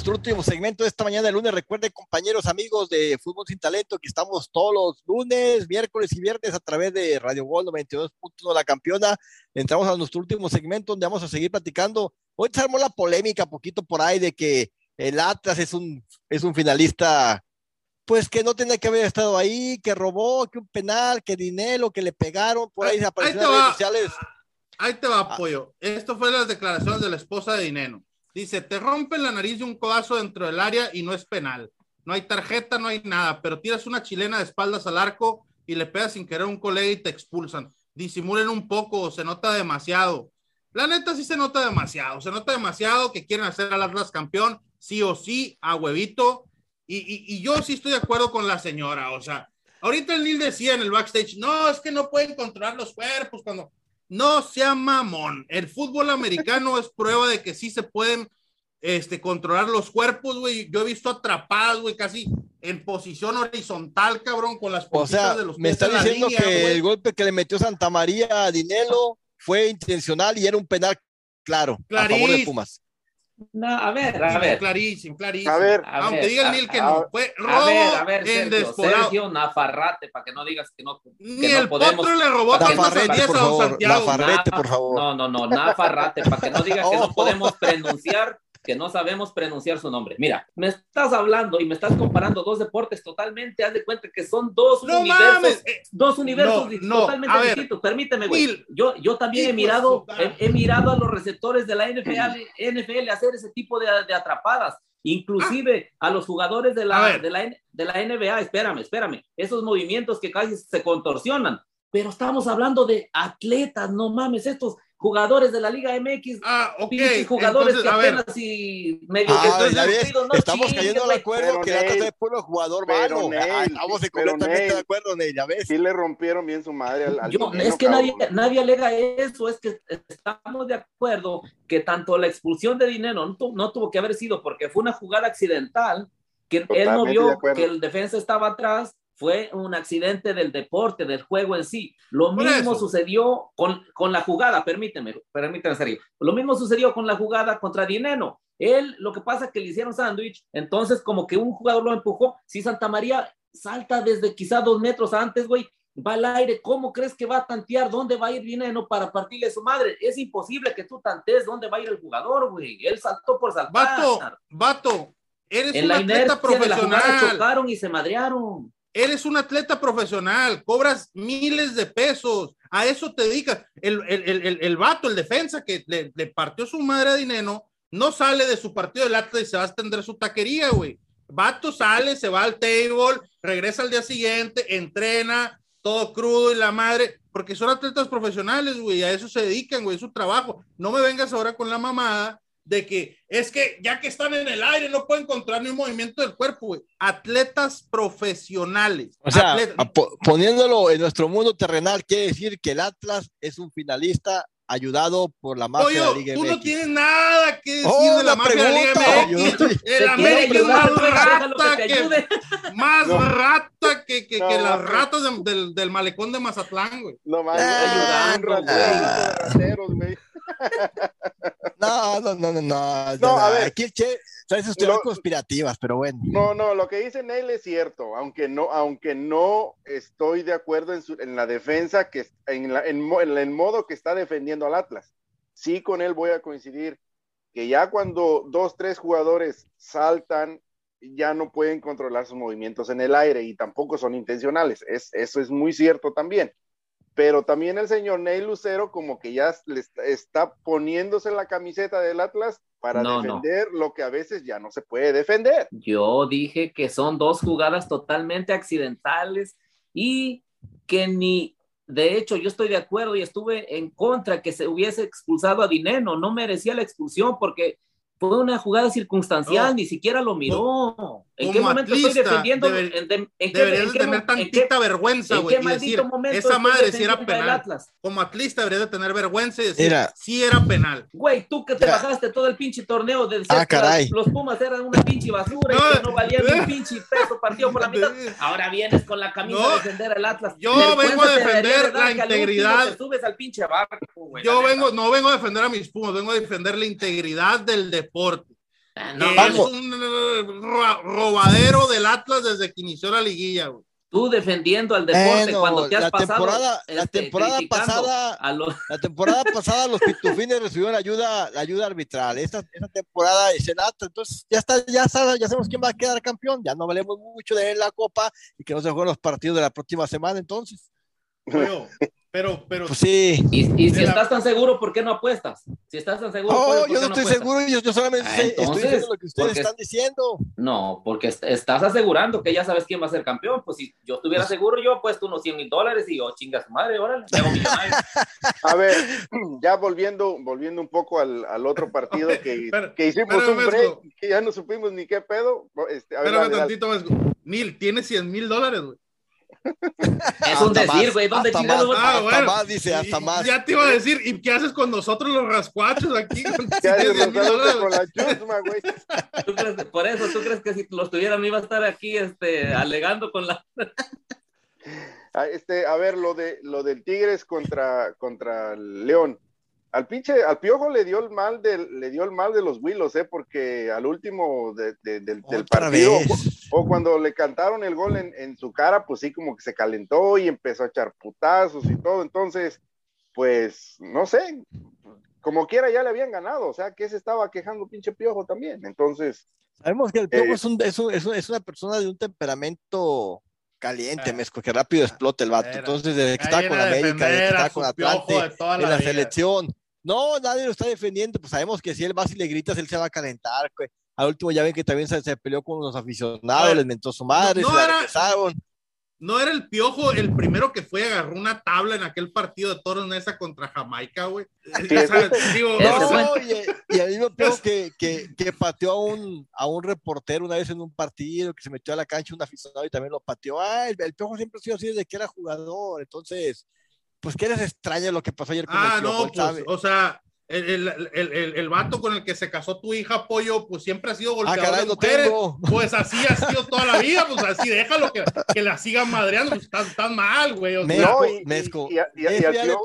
nuestro último segmento de esta mañana de lunes. Recuerden, compañeros, amigos de Fútbol Sin Talento, que estamos todos los lunes, miércoles y viernes a través de Radio Gol 92.1 La Campeona. Entramos a nuestro último segmento donde vamos a seguir platicando. Hoy se armó la polémica poquito por ahí de que el Atlas es un, es un finalista, pues que no tenía que haber estado ahí, que robó, que un penal, que dinero, que le pegaron. Por ahí, Ahí- apareció ahí las redes sociales. Ahí te va, pollo. Esto fue las declaraciones de la esposa de Dineno. Dice, te rompen la nariz de un codazo dentro del área y no es penal. No hay tarjeta, no hay nada, pero tiras una chilena de espaldas al arco y le pegas sin querer un colega y te expulsan. Disimulen un poco, se nota demasiado. La neta sí se nota demasiado, se nota demasiado que quieren hacer al Atlas campeón, sí o sí, a huevito. Y, y- y yo sí estoy de acuerdo con la señora, o sea, ahorita el Nil decía en el backstage, no, es que no pueden controlar los cuerpos cuando... No sea mamón. El fútbol americano es prueba de que sí se pueden este, controlar los cuerpos, güey. Yo he visto atrapadas, güey, casi en posición horizontal, cabrón, con las O sea, de los me está diciendo línea, que el golpe que le metió Santa María a Dinelo fue intencional y era un penal claro a favor de. Pumas. No, a ver, a ver. Clarísimo, clarísimo. A ver, A Aunque ver, diga el a- Nil que a- no, fue robo A ver, a ver, en Sergio. Sergio Nafarrate, para que no digas que no. que Ni no el podemos- potro le robó por a don favor, Santiago. la Farrete, Nafa- por favor. No, no, no, Nafarrate, para que no digas que no Oh. podemos pronunciar, que no sabemos pronunciar su nombre. Mira, me estás hablando y me estás comparando dos deportes totalmente, haz de cuenta que son dos No universos, eh, dos universos no, totalmente ver, distintos. Permíteme, güey. Yo, yo también he mirado, he, he mirado a los receptores de la NFL, NFL hacer ese tipo de, de atrapadas. Inclusive a los jugadores de la, de, la, de la NBA, espérame, espérame, esos movimientos que casi se contorsionan, pero estamos hablando de atletas, no mames, estos jugadores de la Liga MX, Ah, ok. pinches jugadores Entonces, que apenas si medio Ah, que ya están ves, nutridos, no estamos chingues, cayendo al acuerdo que Nel, es puro jugador malo. Ah, estamos completamente Nel. de acuerdo, Nel, ya ves. Sí le rompieron bien su madre al, al Yo, es que nadie, cabrón. nadie alega eso, es que estamos de acuerdo que tanto la expulsión de dinero no, tu- no tuvo que haber sido porque fue una jugada accidental, que él no Totalmente de vio que el defensa estaba atrás, fue un accidente del deporte, del juego en sí. Lo mismo sucedió con, con la jugada, permíteme, permíteme, Sergio. Lo mismo sucedió con la jugada contra Dineno. Él, lo que pasa es que le hicieron sándwich, entonces como que un jugador lo empujó. Si Santa María salta desde quizá dos metros antes, güey, va al aire, ¿cómo crees que va a tantear? ¿Dónde va a ir Dineno para partirle a su madre? Es imposible que tú tantees dónde va a ir el jugador, güey. Él saltó por saltar. Vato, vato, eres en un la atleta de la profesional. chocaron y se madrearon. Eres un atleta profesional, cobras miles de pesos, a eso te dedicas. El, el, el, el, vato, el defensa que le, le partió su madre a Dineno, no sale de su partido del Atlas y se va a extender su taquería, güey. Vato sale, se va al table, regresa al día siguiente, entrena, todo crudo y la madre, porque son atletas profesionales, güey, a eso se dedican, güey, es su trabajo. No me vengas ahora con la mamada de que es que ya que están en el aire no pueden controlar ni un movimiento del cuerpo, güey. Atletas profesionales. O sea, Atletas- poniéndolo en nuestro mundo terrenal, quiere decir que el Atlas es un finalista ayudado por la mafia de la Liga tú no MX. tienes nada que decir Oh, de la mafia de la Liga pregunta. MX. Estoy- El América es más rata que, más No. rata que, que, No, que las no. ratas de- del, del malecón de Mazatlán, güey. No más, Ah, ayudando, ah. rateros, güey. No, no, no, no, no. No, a ver. Aquí el Che trae sus teorías Lo- conspirativas, pero bueno. No, no, lo que dice Neil es cierto, aunque no, aunque no estoy de acuerdo en, su- en la defensa, que en, la- en en el modo que está defendiendo al Atlas. Sí, con él voy a coincidir que ya cuando dos, tres jugadores saltan, ya no pueden controlar sus movimientos en el aire y tampoco son intencionales. Es, eso es muy cierto también. Pero también el señor Neil Lucero como que ya le está, poniéndose la camiseta del Atlas para No, no. defender lo que a veces ya no se puede defender. Yo dije que son dos jugadas totalmente accidentales y que ni, de hecho, yo estoy de acuerdo y estuve en contra que se hubiese expulsado a Dineno, no merecía la expulsión porque fue una jugada circunstancial, No. ni siquiera lo miró. ¿En qué momento estoy defendiendo? deber- en, de- en qué- Deberías en qué tener en tantita vergüenza, ¿En güey, qué y maldito decir, momento esa madre sí era penal. Atlas? Como atlista deberías de tener vergüenza y decir, Mira. sí era penal. Güey, tú que te Ya. bajaste todo el pinche torneo de Ah, caray. los Pumas eran una pinche basura y No, que no valían un pinche peso partido por la mitad. Ahora vienes con la camisa No. a defender al Atlas. Yo vengo a defender la integridad. te subes al pinche barco, güey, Yo vengo, no vengo a defender a mis pumas, vengo a defender la integridad del deporte. Ah, que no, es un ro- robadero del Atlas desde que inició la liguilla, güey. Tú defendiendo al deporte Bueno, cuando te has la pasado temporada- la este, temporada pasada- los La temporada pasada los pitufines recibieron ayuda, la ayuda arbitral. Esta, esta temporada es el Atlas. Entonces ya está, ya sabe- ya sabemos quién va a quedar campeón. Ya no valemos mucho de la copa y que no se jueguen los partidos de la próxima semana. Entonces, Pero, pero, pero pues sí. y, y si la- estás tan seguro, ¿por qué no apuestas? Si estás tan seguro, Oh, ¿por yo no estoy apuestas? seguro. Yo, yo solamente Ah, entonces, estoy diciendo lo que ustedes porque- están diciendo. No, porque est- estás asegurando que ya sabes quién va a ser campeón. Pues si yo estuviera seguro, yo he puesto unos 100 mil dólares y yo, chinga su madre, órale. A ver, ya volviendo, volviendo un poco al, al otro partido que, hicimos un break, que ya no supimos ni qué pedo. Este, a ver, dale, tantito más. Neil, tiene 100 mil dólares, güey. Es un Hasta decir, güey, ¿dónde hasta chingados más. hasta bueno. más, dice, hasta Y- más. Ya te iba a decir, ¿y qué haces con nosotros los rascuachos aquí? Con ¿Qué haces, 100 mil Gonzalo, dólares? con la chusma, güey? ¿Tú crees- por eso, ¿tú crees que si los tuvieran iba a estar aquí este, alegando con la... Ah, Este, a ver, lo de lo del Tigres contra, contra el León. Al pinche, al piojo le dio el mal del, le dio el mal de los Willos, eh, porque al último de- de- del, partido, o cuando le cantaron el gol en, en su cara, pues sí, como que se calentó y empezó a echar putazos y todo. Entonces, pues, no sé, como quiera ya le habían ganado, o sea, que se estaba quejando pinche piojo también. Entonces, Sabemos que el Piojo Eh, es, un, es, un- es, un- es una persona de un temperamento caliente, mezco, que rápido explota el vato. Era. Entonces, desde que está con América, desde que está con Atlante, de toda en la la vida. selección. No, nadie lo está defendiendo, pues sabemos que si él va y le gritas, él se va a calentar. güey. Al último ya ven que también se, se peleó con los aficionados, ver, les mentó su madre, no se era- regresaron. No era el piojo el primero que fue y agarró una tabla en aquel partido de toros Nesa contra Jamaica, güey. Digo, no, y, y el mismo Piojo que, que, que pateó a un, a un reportero una vez en un partido, que se metió a la cancha un aficionado y también lo pateó. Ah, el, el Piojo siempre ha sido así desde que era jugador. Entonces, pues que les extraña lo que pasó ayer con Ah, el no, pues, o sea, el, el, el, el, el vato con el que se casó tu hija, Pollo, pues siempre ha sido Ah, golpeador caray, de mujeres. tengo. Pues así ha sido toda la vida, pues así déjalo que, que la sigan madreando, pues están, están mal, güey. O sea, Mezco, No, y- y- mezco. y y y al.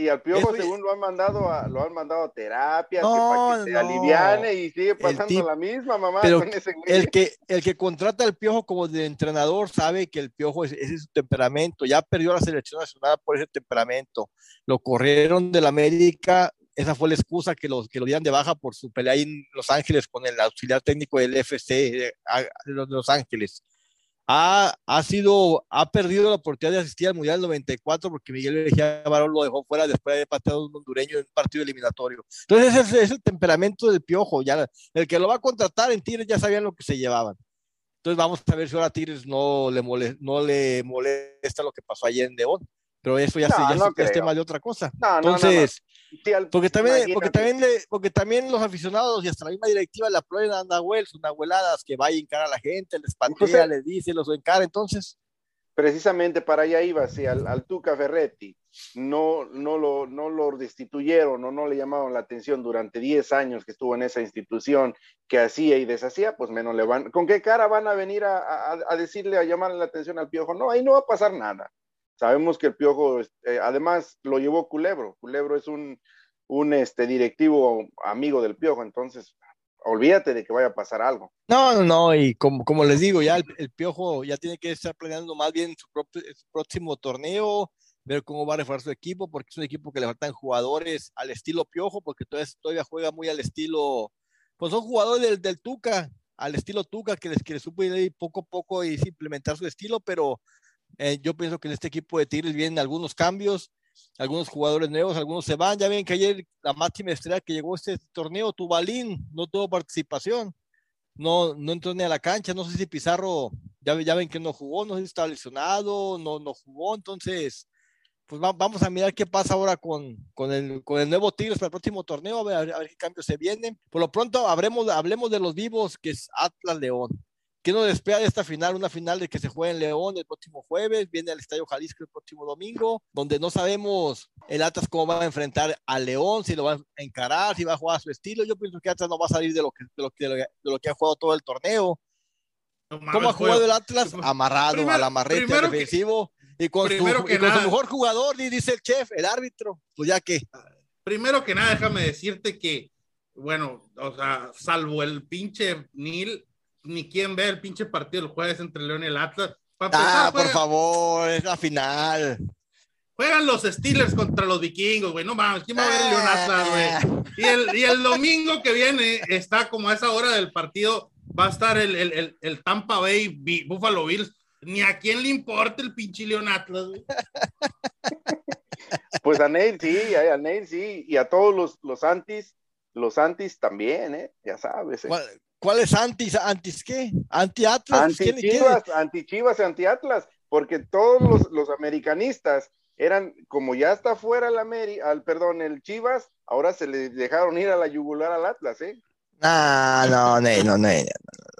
Y al piojo, según lo han mandado a, lo han mandado a terapia, No, que para que se no. aliviane y sigue pasando tip- la misma mamá pero con ese güey. El que, el que contrata al piojo como de entrenador sabe que el piojo es, ese es su temperamento. Ya perdió la selección nacional por ese temperamento. Lo corrieron de la América. Esa fue la excusa que, los, que lo dieran de baja por su pelea en Los Ángeles con el auxiliar técnico del FC de, a- de de Los Ángeles. Ha, ha sido, ha perdido la oportunidad de asistir al Mundial 94 porque Miguel Mejía Barón lo dejó fuera después de pateado a un hondureño en un partido eliminatorio. Entonces ese es, es el temperamento del piojo. Ya, el que lo va a contratar en Tigres ya sabían lo que se llevaban. Entonces vamos a ver si ahora a Tigres no le, mole- no le molesta lo que pasó ayer en León. Pero eso ya, No, se- ya no es- es tema de otra cosa. No, no, no, no. Entonces, Sí, porque también, porque también le- porque también los aficionados y hasta la misma directiva le aplauden a Nahuel, sus nahueladas, que vaya a encarar a la gente, les patea, les dice, los encara. Entonces, precisamente para allá iba, si al, al Tuca Ferretti no, no, lo, no lo destituyeron o no le llamaron la atención durante 10 años que estuvo en esa institución que hacía y deshacía, pues menos le van, ¿con qué cara van a venir a, a- a decirle, a llamarle la atención al Piojo? No, ahí no va a pasar nada. Sabemos que el Piojo, eh, además lo llevó Culebro, Culebro es un, un este, directivo amigo del Piojo, entonces olvídate de que vaya a pasar algo. no, no, no, y como, como les digo, ya el, Piojo ya tiene que estar planeando más bien su, propio- su próximo torneo, ver cómo va a reforzar su equipo, porque es un equipo que le faltan jugadores al estilo Piojo, porque todavía, todavía juega muy al estilo, pues son jugadores del, del Tuca, al estilo Tuca, que les, que les supo ir poco a poco y implementar su estilo, pero eh, yo pienso que en este equipo de Tigres vienen algunos cambios, algunos jugadores nuevos, algunos se van, ya ven que ayer la máxima estrella que llegó a este torneo, Tubalín, no tuvo participación, no, no entró ni a la cancha, no sé si Pizarro, ya, ya ven que no jugó, no sé si está lesionado, no, no jugó, entonces, pues va- vamos a mirar qué pasa ahora con, con, el, con el nuevo Tigres para el próximo torneo, a ver, a ver- qué cambios se vienen. Por lo pronto, hablemos, hablemos de los vivos, que es Atlas León. ¿Qué nos espera de esta final? Una final de que se juega en León el próximo jueves, viene al Estadio Jalisco el próximo domingo, donde no sabemos el Atlas cómo va a enfrentar a León, si lo va a encarar, si va a jugar a su estilo. Yo pienso que Atlas no va a salir de lo que, de lo que, de lo que ha jugado todo el torneo. No mames, ¿Cómo ha jugado pollo. el Atlas? Amarrado Primero- al amarrete primero que- defensivo y con, su, y con su mejor jugador, dice el chef, el árbitro. Pues ya que, Primero que nada, déjame decirte que, bueno, o sea, salvo el pinche Nil, ni quien ve el pinche partido el jueves entre León y el Atlas. Para ah, empezar, por favor, es la final. juegan los Steelers contra los vikingos, güey. No mames, ¿quién va a ver el León Atlas, güey? Y el, y el domingo que viene está como a esa hora del partido, va a estar el, el, el, el Tampa Bay Buffalo Bills. Ni a quién le importa el pinche León Atlas, güey. Pues a Neil sí, a a Neil sí, y a todos los, los antis, los antis también, ¿eh? Ya sabes. ¿eh? ¿Cuál, es antis? ¿Antis qué? ¿Anti-Atlas? ¿Quién- quién- Anti-Chivas, anti-Chivas y anti-Atlas, porque todos los, los americanistas eran, como ya está fuera el Ameri, al perdón, el Chivas, ahora se le dejaron ir a la yugular al Atlas, ¿eh? Ah, no, no, no, no, no.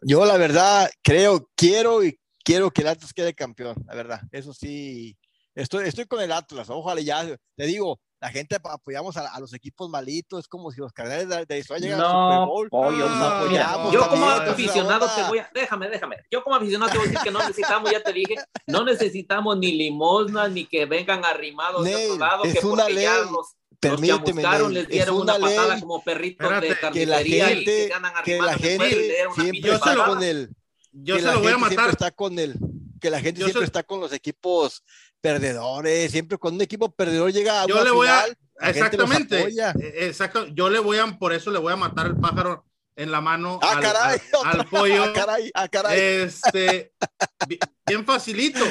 Yo la verdad creo, quiero y quiero que el Atlas quede campeón, la verdad. Eso sí, estoy, estoy con el Atlas. Ojalá ya, te digo, la gente ap- apoyamos a, a los equipos malitos, es como si los cardenales de, de Israel llegan al Super No, Bowl. pollo, no. Apoyamos yo también, como entonces aficionado te voy a, déjame, déjame. Yo como aficionado te voy a decir que no necesitamos, ya te dije, no necesitamos ni limosnas ni que vengan arrimados de otro lado, es que una porque ley. ya los, Permíteme, les dieron es una, una patada ley como perritos de Espérate, que la carnicería y que gente, se andan que la después, gente siempre está con el, Yo se la lo voy a gente matar. está con el, que la gente Yo siempre se- está con los equipos perdedores, siempre cuando un equipo perdedor llega a Yo le voy a, final, exactamente, eh, exacto, yo le voy a, por eso le voy a matar el pájaro en la mano Ah, al, caray, al- al pollo. ah, caray, ah, caray. Este, bi- bien facilito.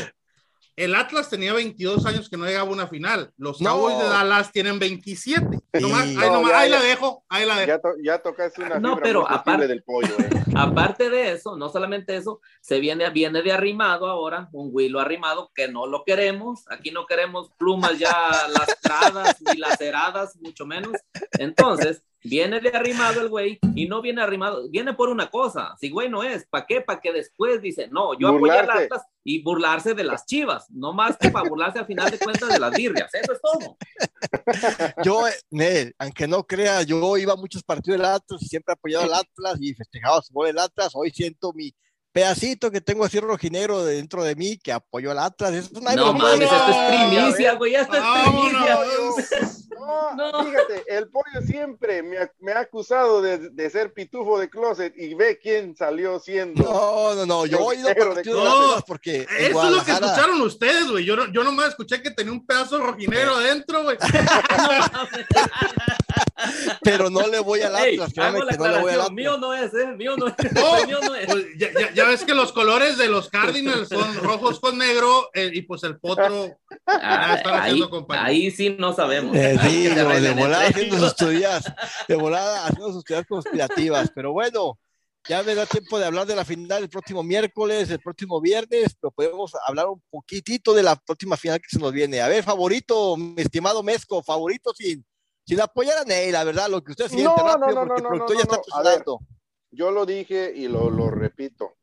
El Atlas tenía 22 años que no llegaba a una final. Los No. Cowboys de Dallas tienen 27. Sí. Nomás- ahí, No, nomás- ya, ahí ya. la dejo, ahí la dejo. Ya, to- ya tocaste una No, fibra pero aparte- del pollo, ¿eh? Aparte de eso, no solamente eso, se viene, viene de arrimado ahora, un Willo arrimado que no lo queremos. Aquí no queremos plumas ya lastradas ni laceradas, mucho menos. Entonces, viene de arrimado el güey y no viene arrimado, viene por una cosa. Si güey no es, ¿para qué? Para que después dice, no, yo apoyo a Burlarse. Atlas y burlarse de las chivas, no más que para burlarse al final de cuentas de las birrias. Eso es todo. Yo, eh, Nel, aunque no crea, yo iba a muchos partidos del Atlas y siempre apoyado al Atlas y festejaba su del Atlas. Hoy siento mi pedacito que tengo así rojinegro dentro de mí que apoyó al Atlas. Eso nadie No mames, esto es primicia, güey, esto es primicia. Vámonos. No, fíjate, el pollo siempre me ha, me ha acusado de, de ser pitufo de closet y ve quién salió siendo. No, no, no, yo he oído Negro de las porque Eso es lo que escucharon ustedes, güey. Yo, no, yo nomás escuché que tenía un pedazo rojinero adentro, güey. pero no le voy al Atlas, hago la no le voy al Atlas. mío no es, ¿eh? Mío no es, No, mío no es. Pues ya, ya- ya ves que los colores de los Cardinals son rojos con negro eh, y pues el potro Ah, ahí, haciendo compañía. ahí sí no sabemos. Eh, sí, de arreglen volada haciendo sus teorías, de volada haciendo sus teorías conspirativas, pero bueno, ya me da tiempo de hablar de la final el próximo miércoles, el próximo viernes, pero podemos hablar un poquitito de la próxima final que se nos viene. A ver, favorito, mi estimado Mezco, favorito sin, sin apoyar a Ney, la verdad, lo que usted siente No, no, rápido, no, no, porque no, el productor ya está a ver. Yo lo dije y lo, lo repito.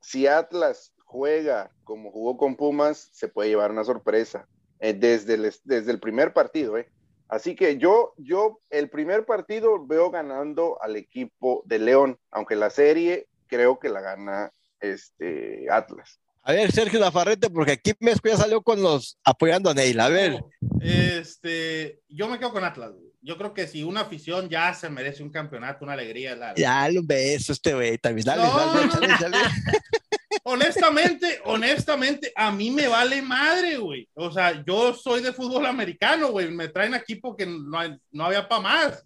Si Atlas juega como jugó con Pumas, se puede llevar una sorpresa eh, desde, el, desde el primer partido. Eh. Así que yo, yo el primer partido veo ganando al equipo de León, aunque la serie creo que la gana este Atlas. A ver, Sergio Nafarrete, porque aquí Mezco ya salió con los apoyando a Neil, a ver. Este, yo me quedo con Atlas. güey. Yo creo que si una afición ya se merece un campeonato, una alegría. la- Ya, un beso este güey, también, dale, No, dale, no. dale, dale. Honestamente, honestamente, a mí me vale madre, güey. O sea, yo soy de fútbol americano, güey. Me traen aquí porque no, hay- no había para más.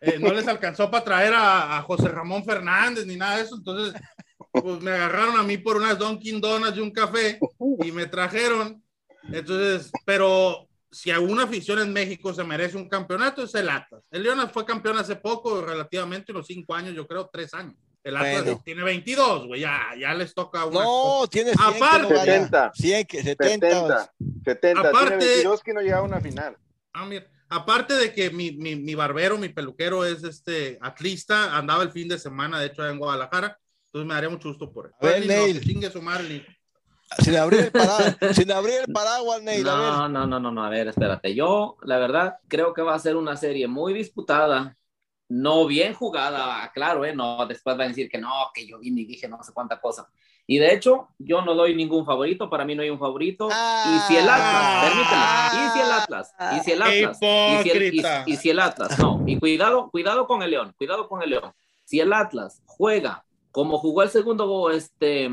Eh, no les alcanzó para traer a, a José Ramón Fernández ni nada de eso. Entonces, pues me agarraron a mí por unas Dunkin' Donuts y un café y me trajeron. Entonces, pero si alguna afición en México se merece un campeonato, es el Atlas. El León fue campeón hace poco, relativamente, unos cinco años, yo creo, tres años. El Atlas Bueno. tiene 22, güey, ya, ya les toca una No, tiene 100 Aparte- que no gana. 70. 100 que 70. 70, 70, Aparte- tiene 22 que no llega a una final. Ah, mira, aparte de que mi, mi, mi barbero, mi peluquero es este atlista, andaba el fin de semana, de hecho, en Guadalajara, entonces me daría mucho gusto por él. A ver, Pues, no, Neil. que chingue su Sin abrir el paraguas, sin abrir el paraguas, Neil, a ver. No, no, no, no, no, a ver, espérate. Yo, la verdad, creo que va a ser una serie muy disputada, no bien jugada, claro, ¿eh? No, después van a decir que no, que yo vine y dije no sé cuánta cosa. Y de hecho, yo no doy ningún favorito, para mí no hay un favorito. y si el Atlas, permíteme, y si el Atlas, y si el Atlas, y si el, y- y si el Atlas, no, y cuidado, cuidado con el León, cuidado con el León. Si el Atlas juega como jugó el segundo este,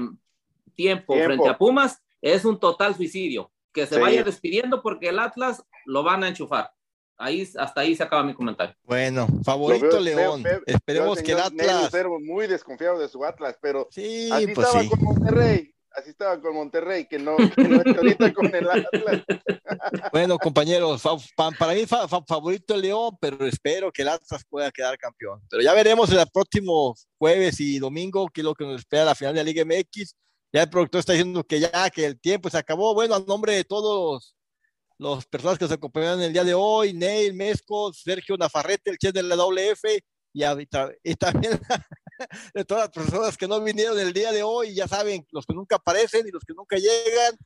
tiempo, Tiempo. frente a Pumas, es un total suicidio. Que se Sí. vaya despidiendo porque el Atlas lo van a enchufar. Ahí, hasta ahí se acaba mi comentario. Bueno, favorito veo- León. veo- Esperemos veo que el Atlas. Muy desconfiado de su Atlas, pero Sí, así pues estaba sí. con Monterrey. Así estaba con Monterrey, que no, que no está ahorita con el Atlas. Bueno, compañeros, para mí fa- fa- favorito el León, pero espero que el Atlas pueda quedar campeón. Pero ya veremos el próximo jueves y domingo qué es lo que nos espera la final de la Liga MX. Ya el productor está diciendo que ya, que el tiempo se acabó. Bueno, a nombre de todos los personas que se acompañaron el día de hoy, Neil, Mesco, Sergio Nafarrete, el chef de la WF, y, a- y también de todas las personas que no vinieron el día de hoy, ya saben, los que nunca aparecen y los que nunca llegan.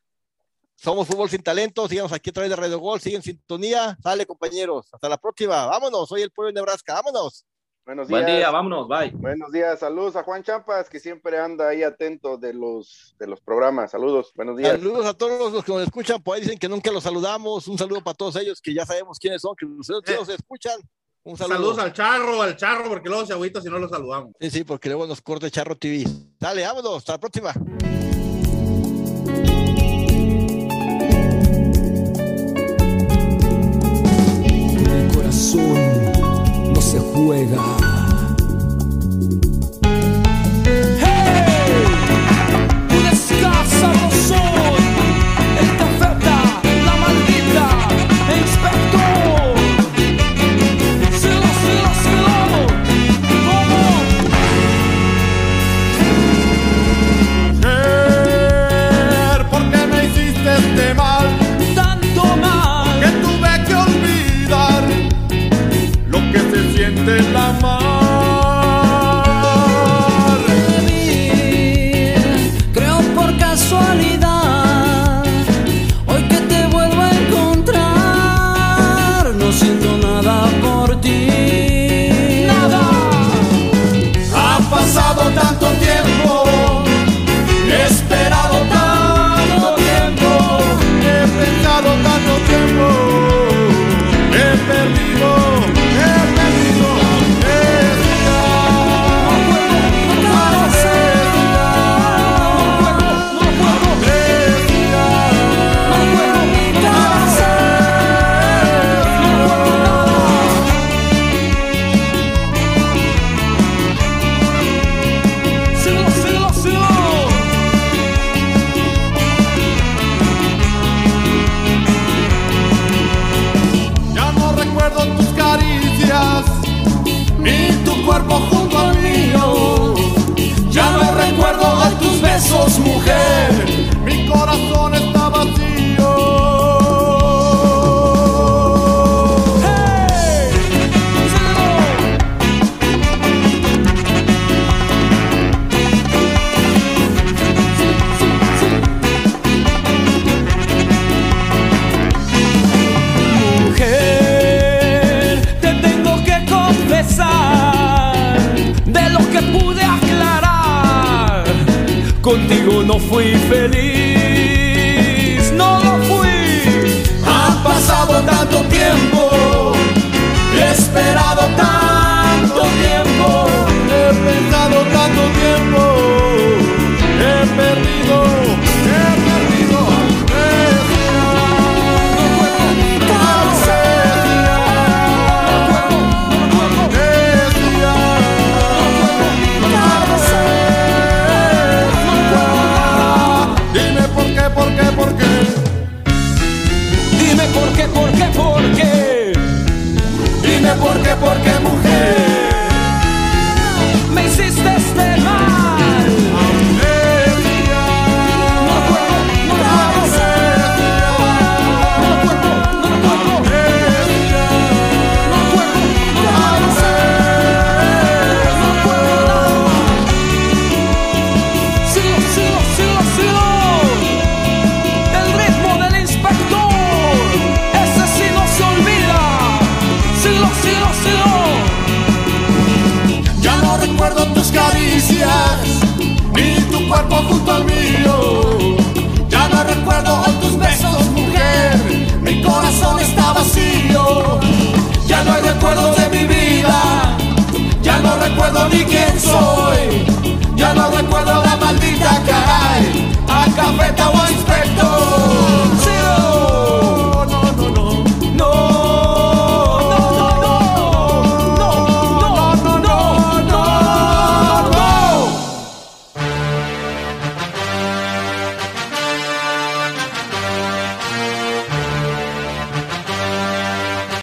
Somos Fútbol Sin Talento, síganos aquí a través de Radio Gol, siguen en sintonía. Sale, compañeros. Hasta la próxima. Vámonos, soy el pueblo de Nebraska. Vámonos. Buenos días. Buen día, vámonos, bye. Buenos días, saludos a Juan Champas, que siempre anda ahí atento de los, de los programas. Saludos, buenos días. Saludos a todos los que nos escuchan. Por ahí dicen que nunca los saludamos. Un saludo para todos ellos que ya sabemos quiénes son, que ustedes Eh. nos escuchan. Un saludo. Saludos al charro, al charro, porque luego se agüita si no lo saludamos. Sí, sí, porque luego nos corta Charro TV. Dale, vámonos. Hasta la próxima. El corazón no se juega. recuerdo de mi vida, ya no recuerdo ni quién soy, ya no recuerdo la maldita caray, a cafeta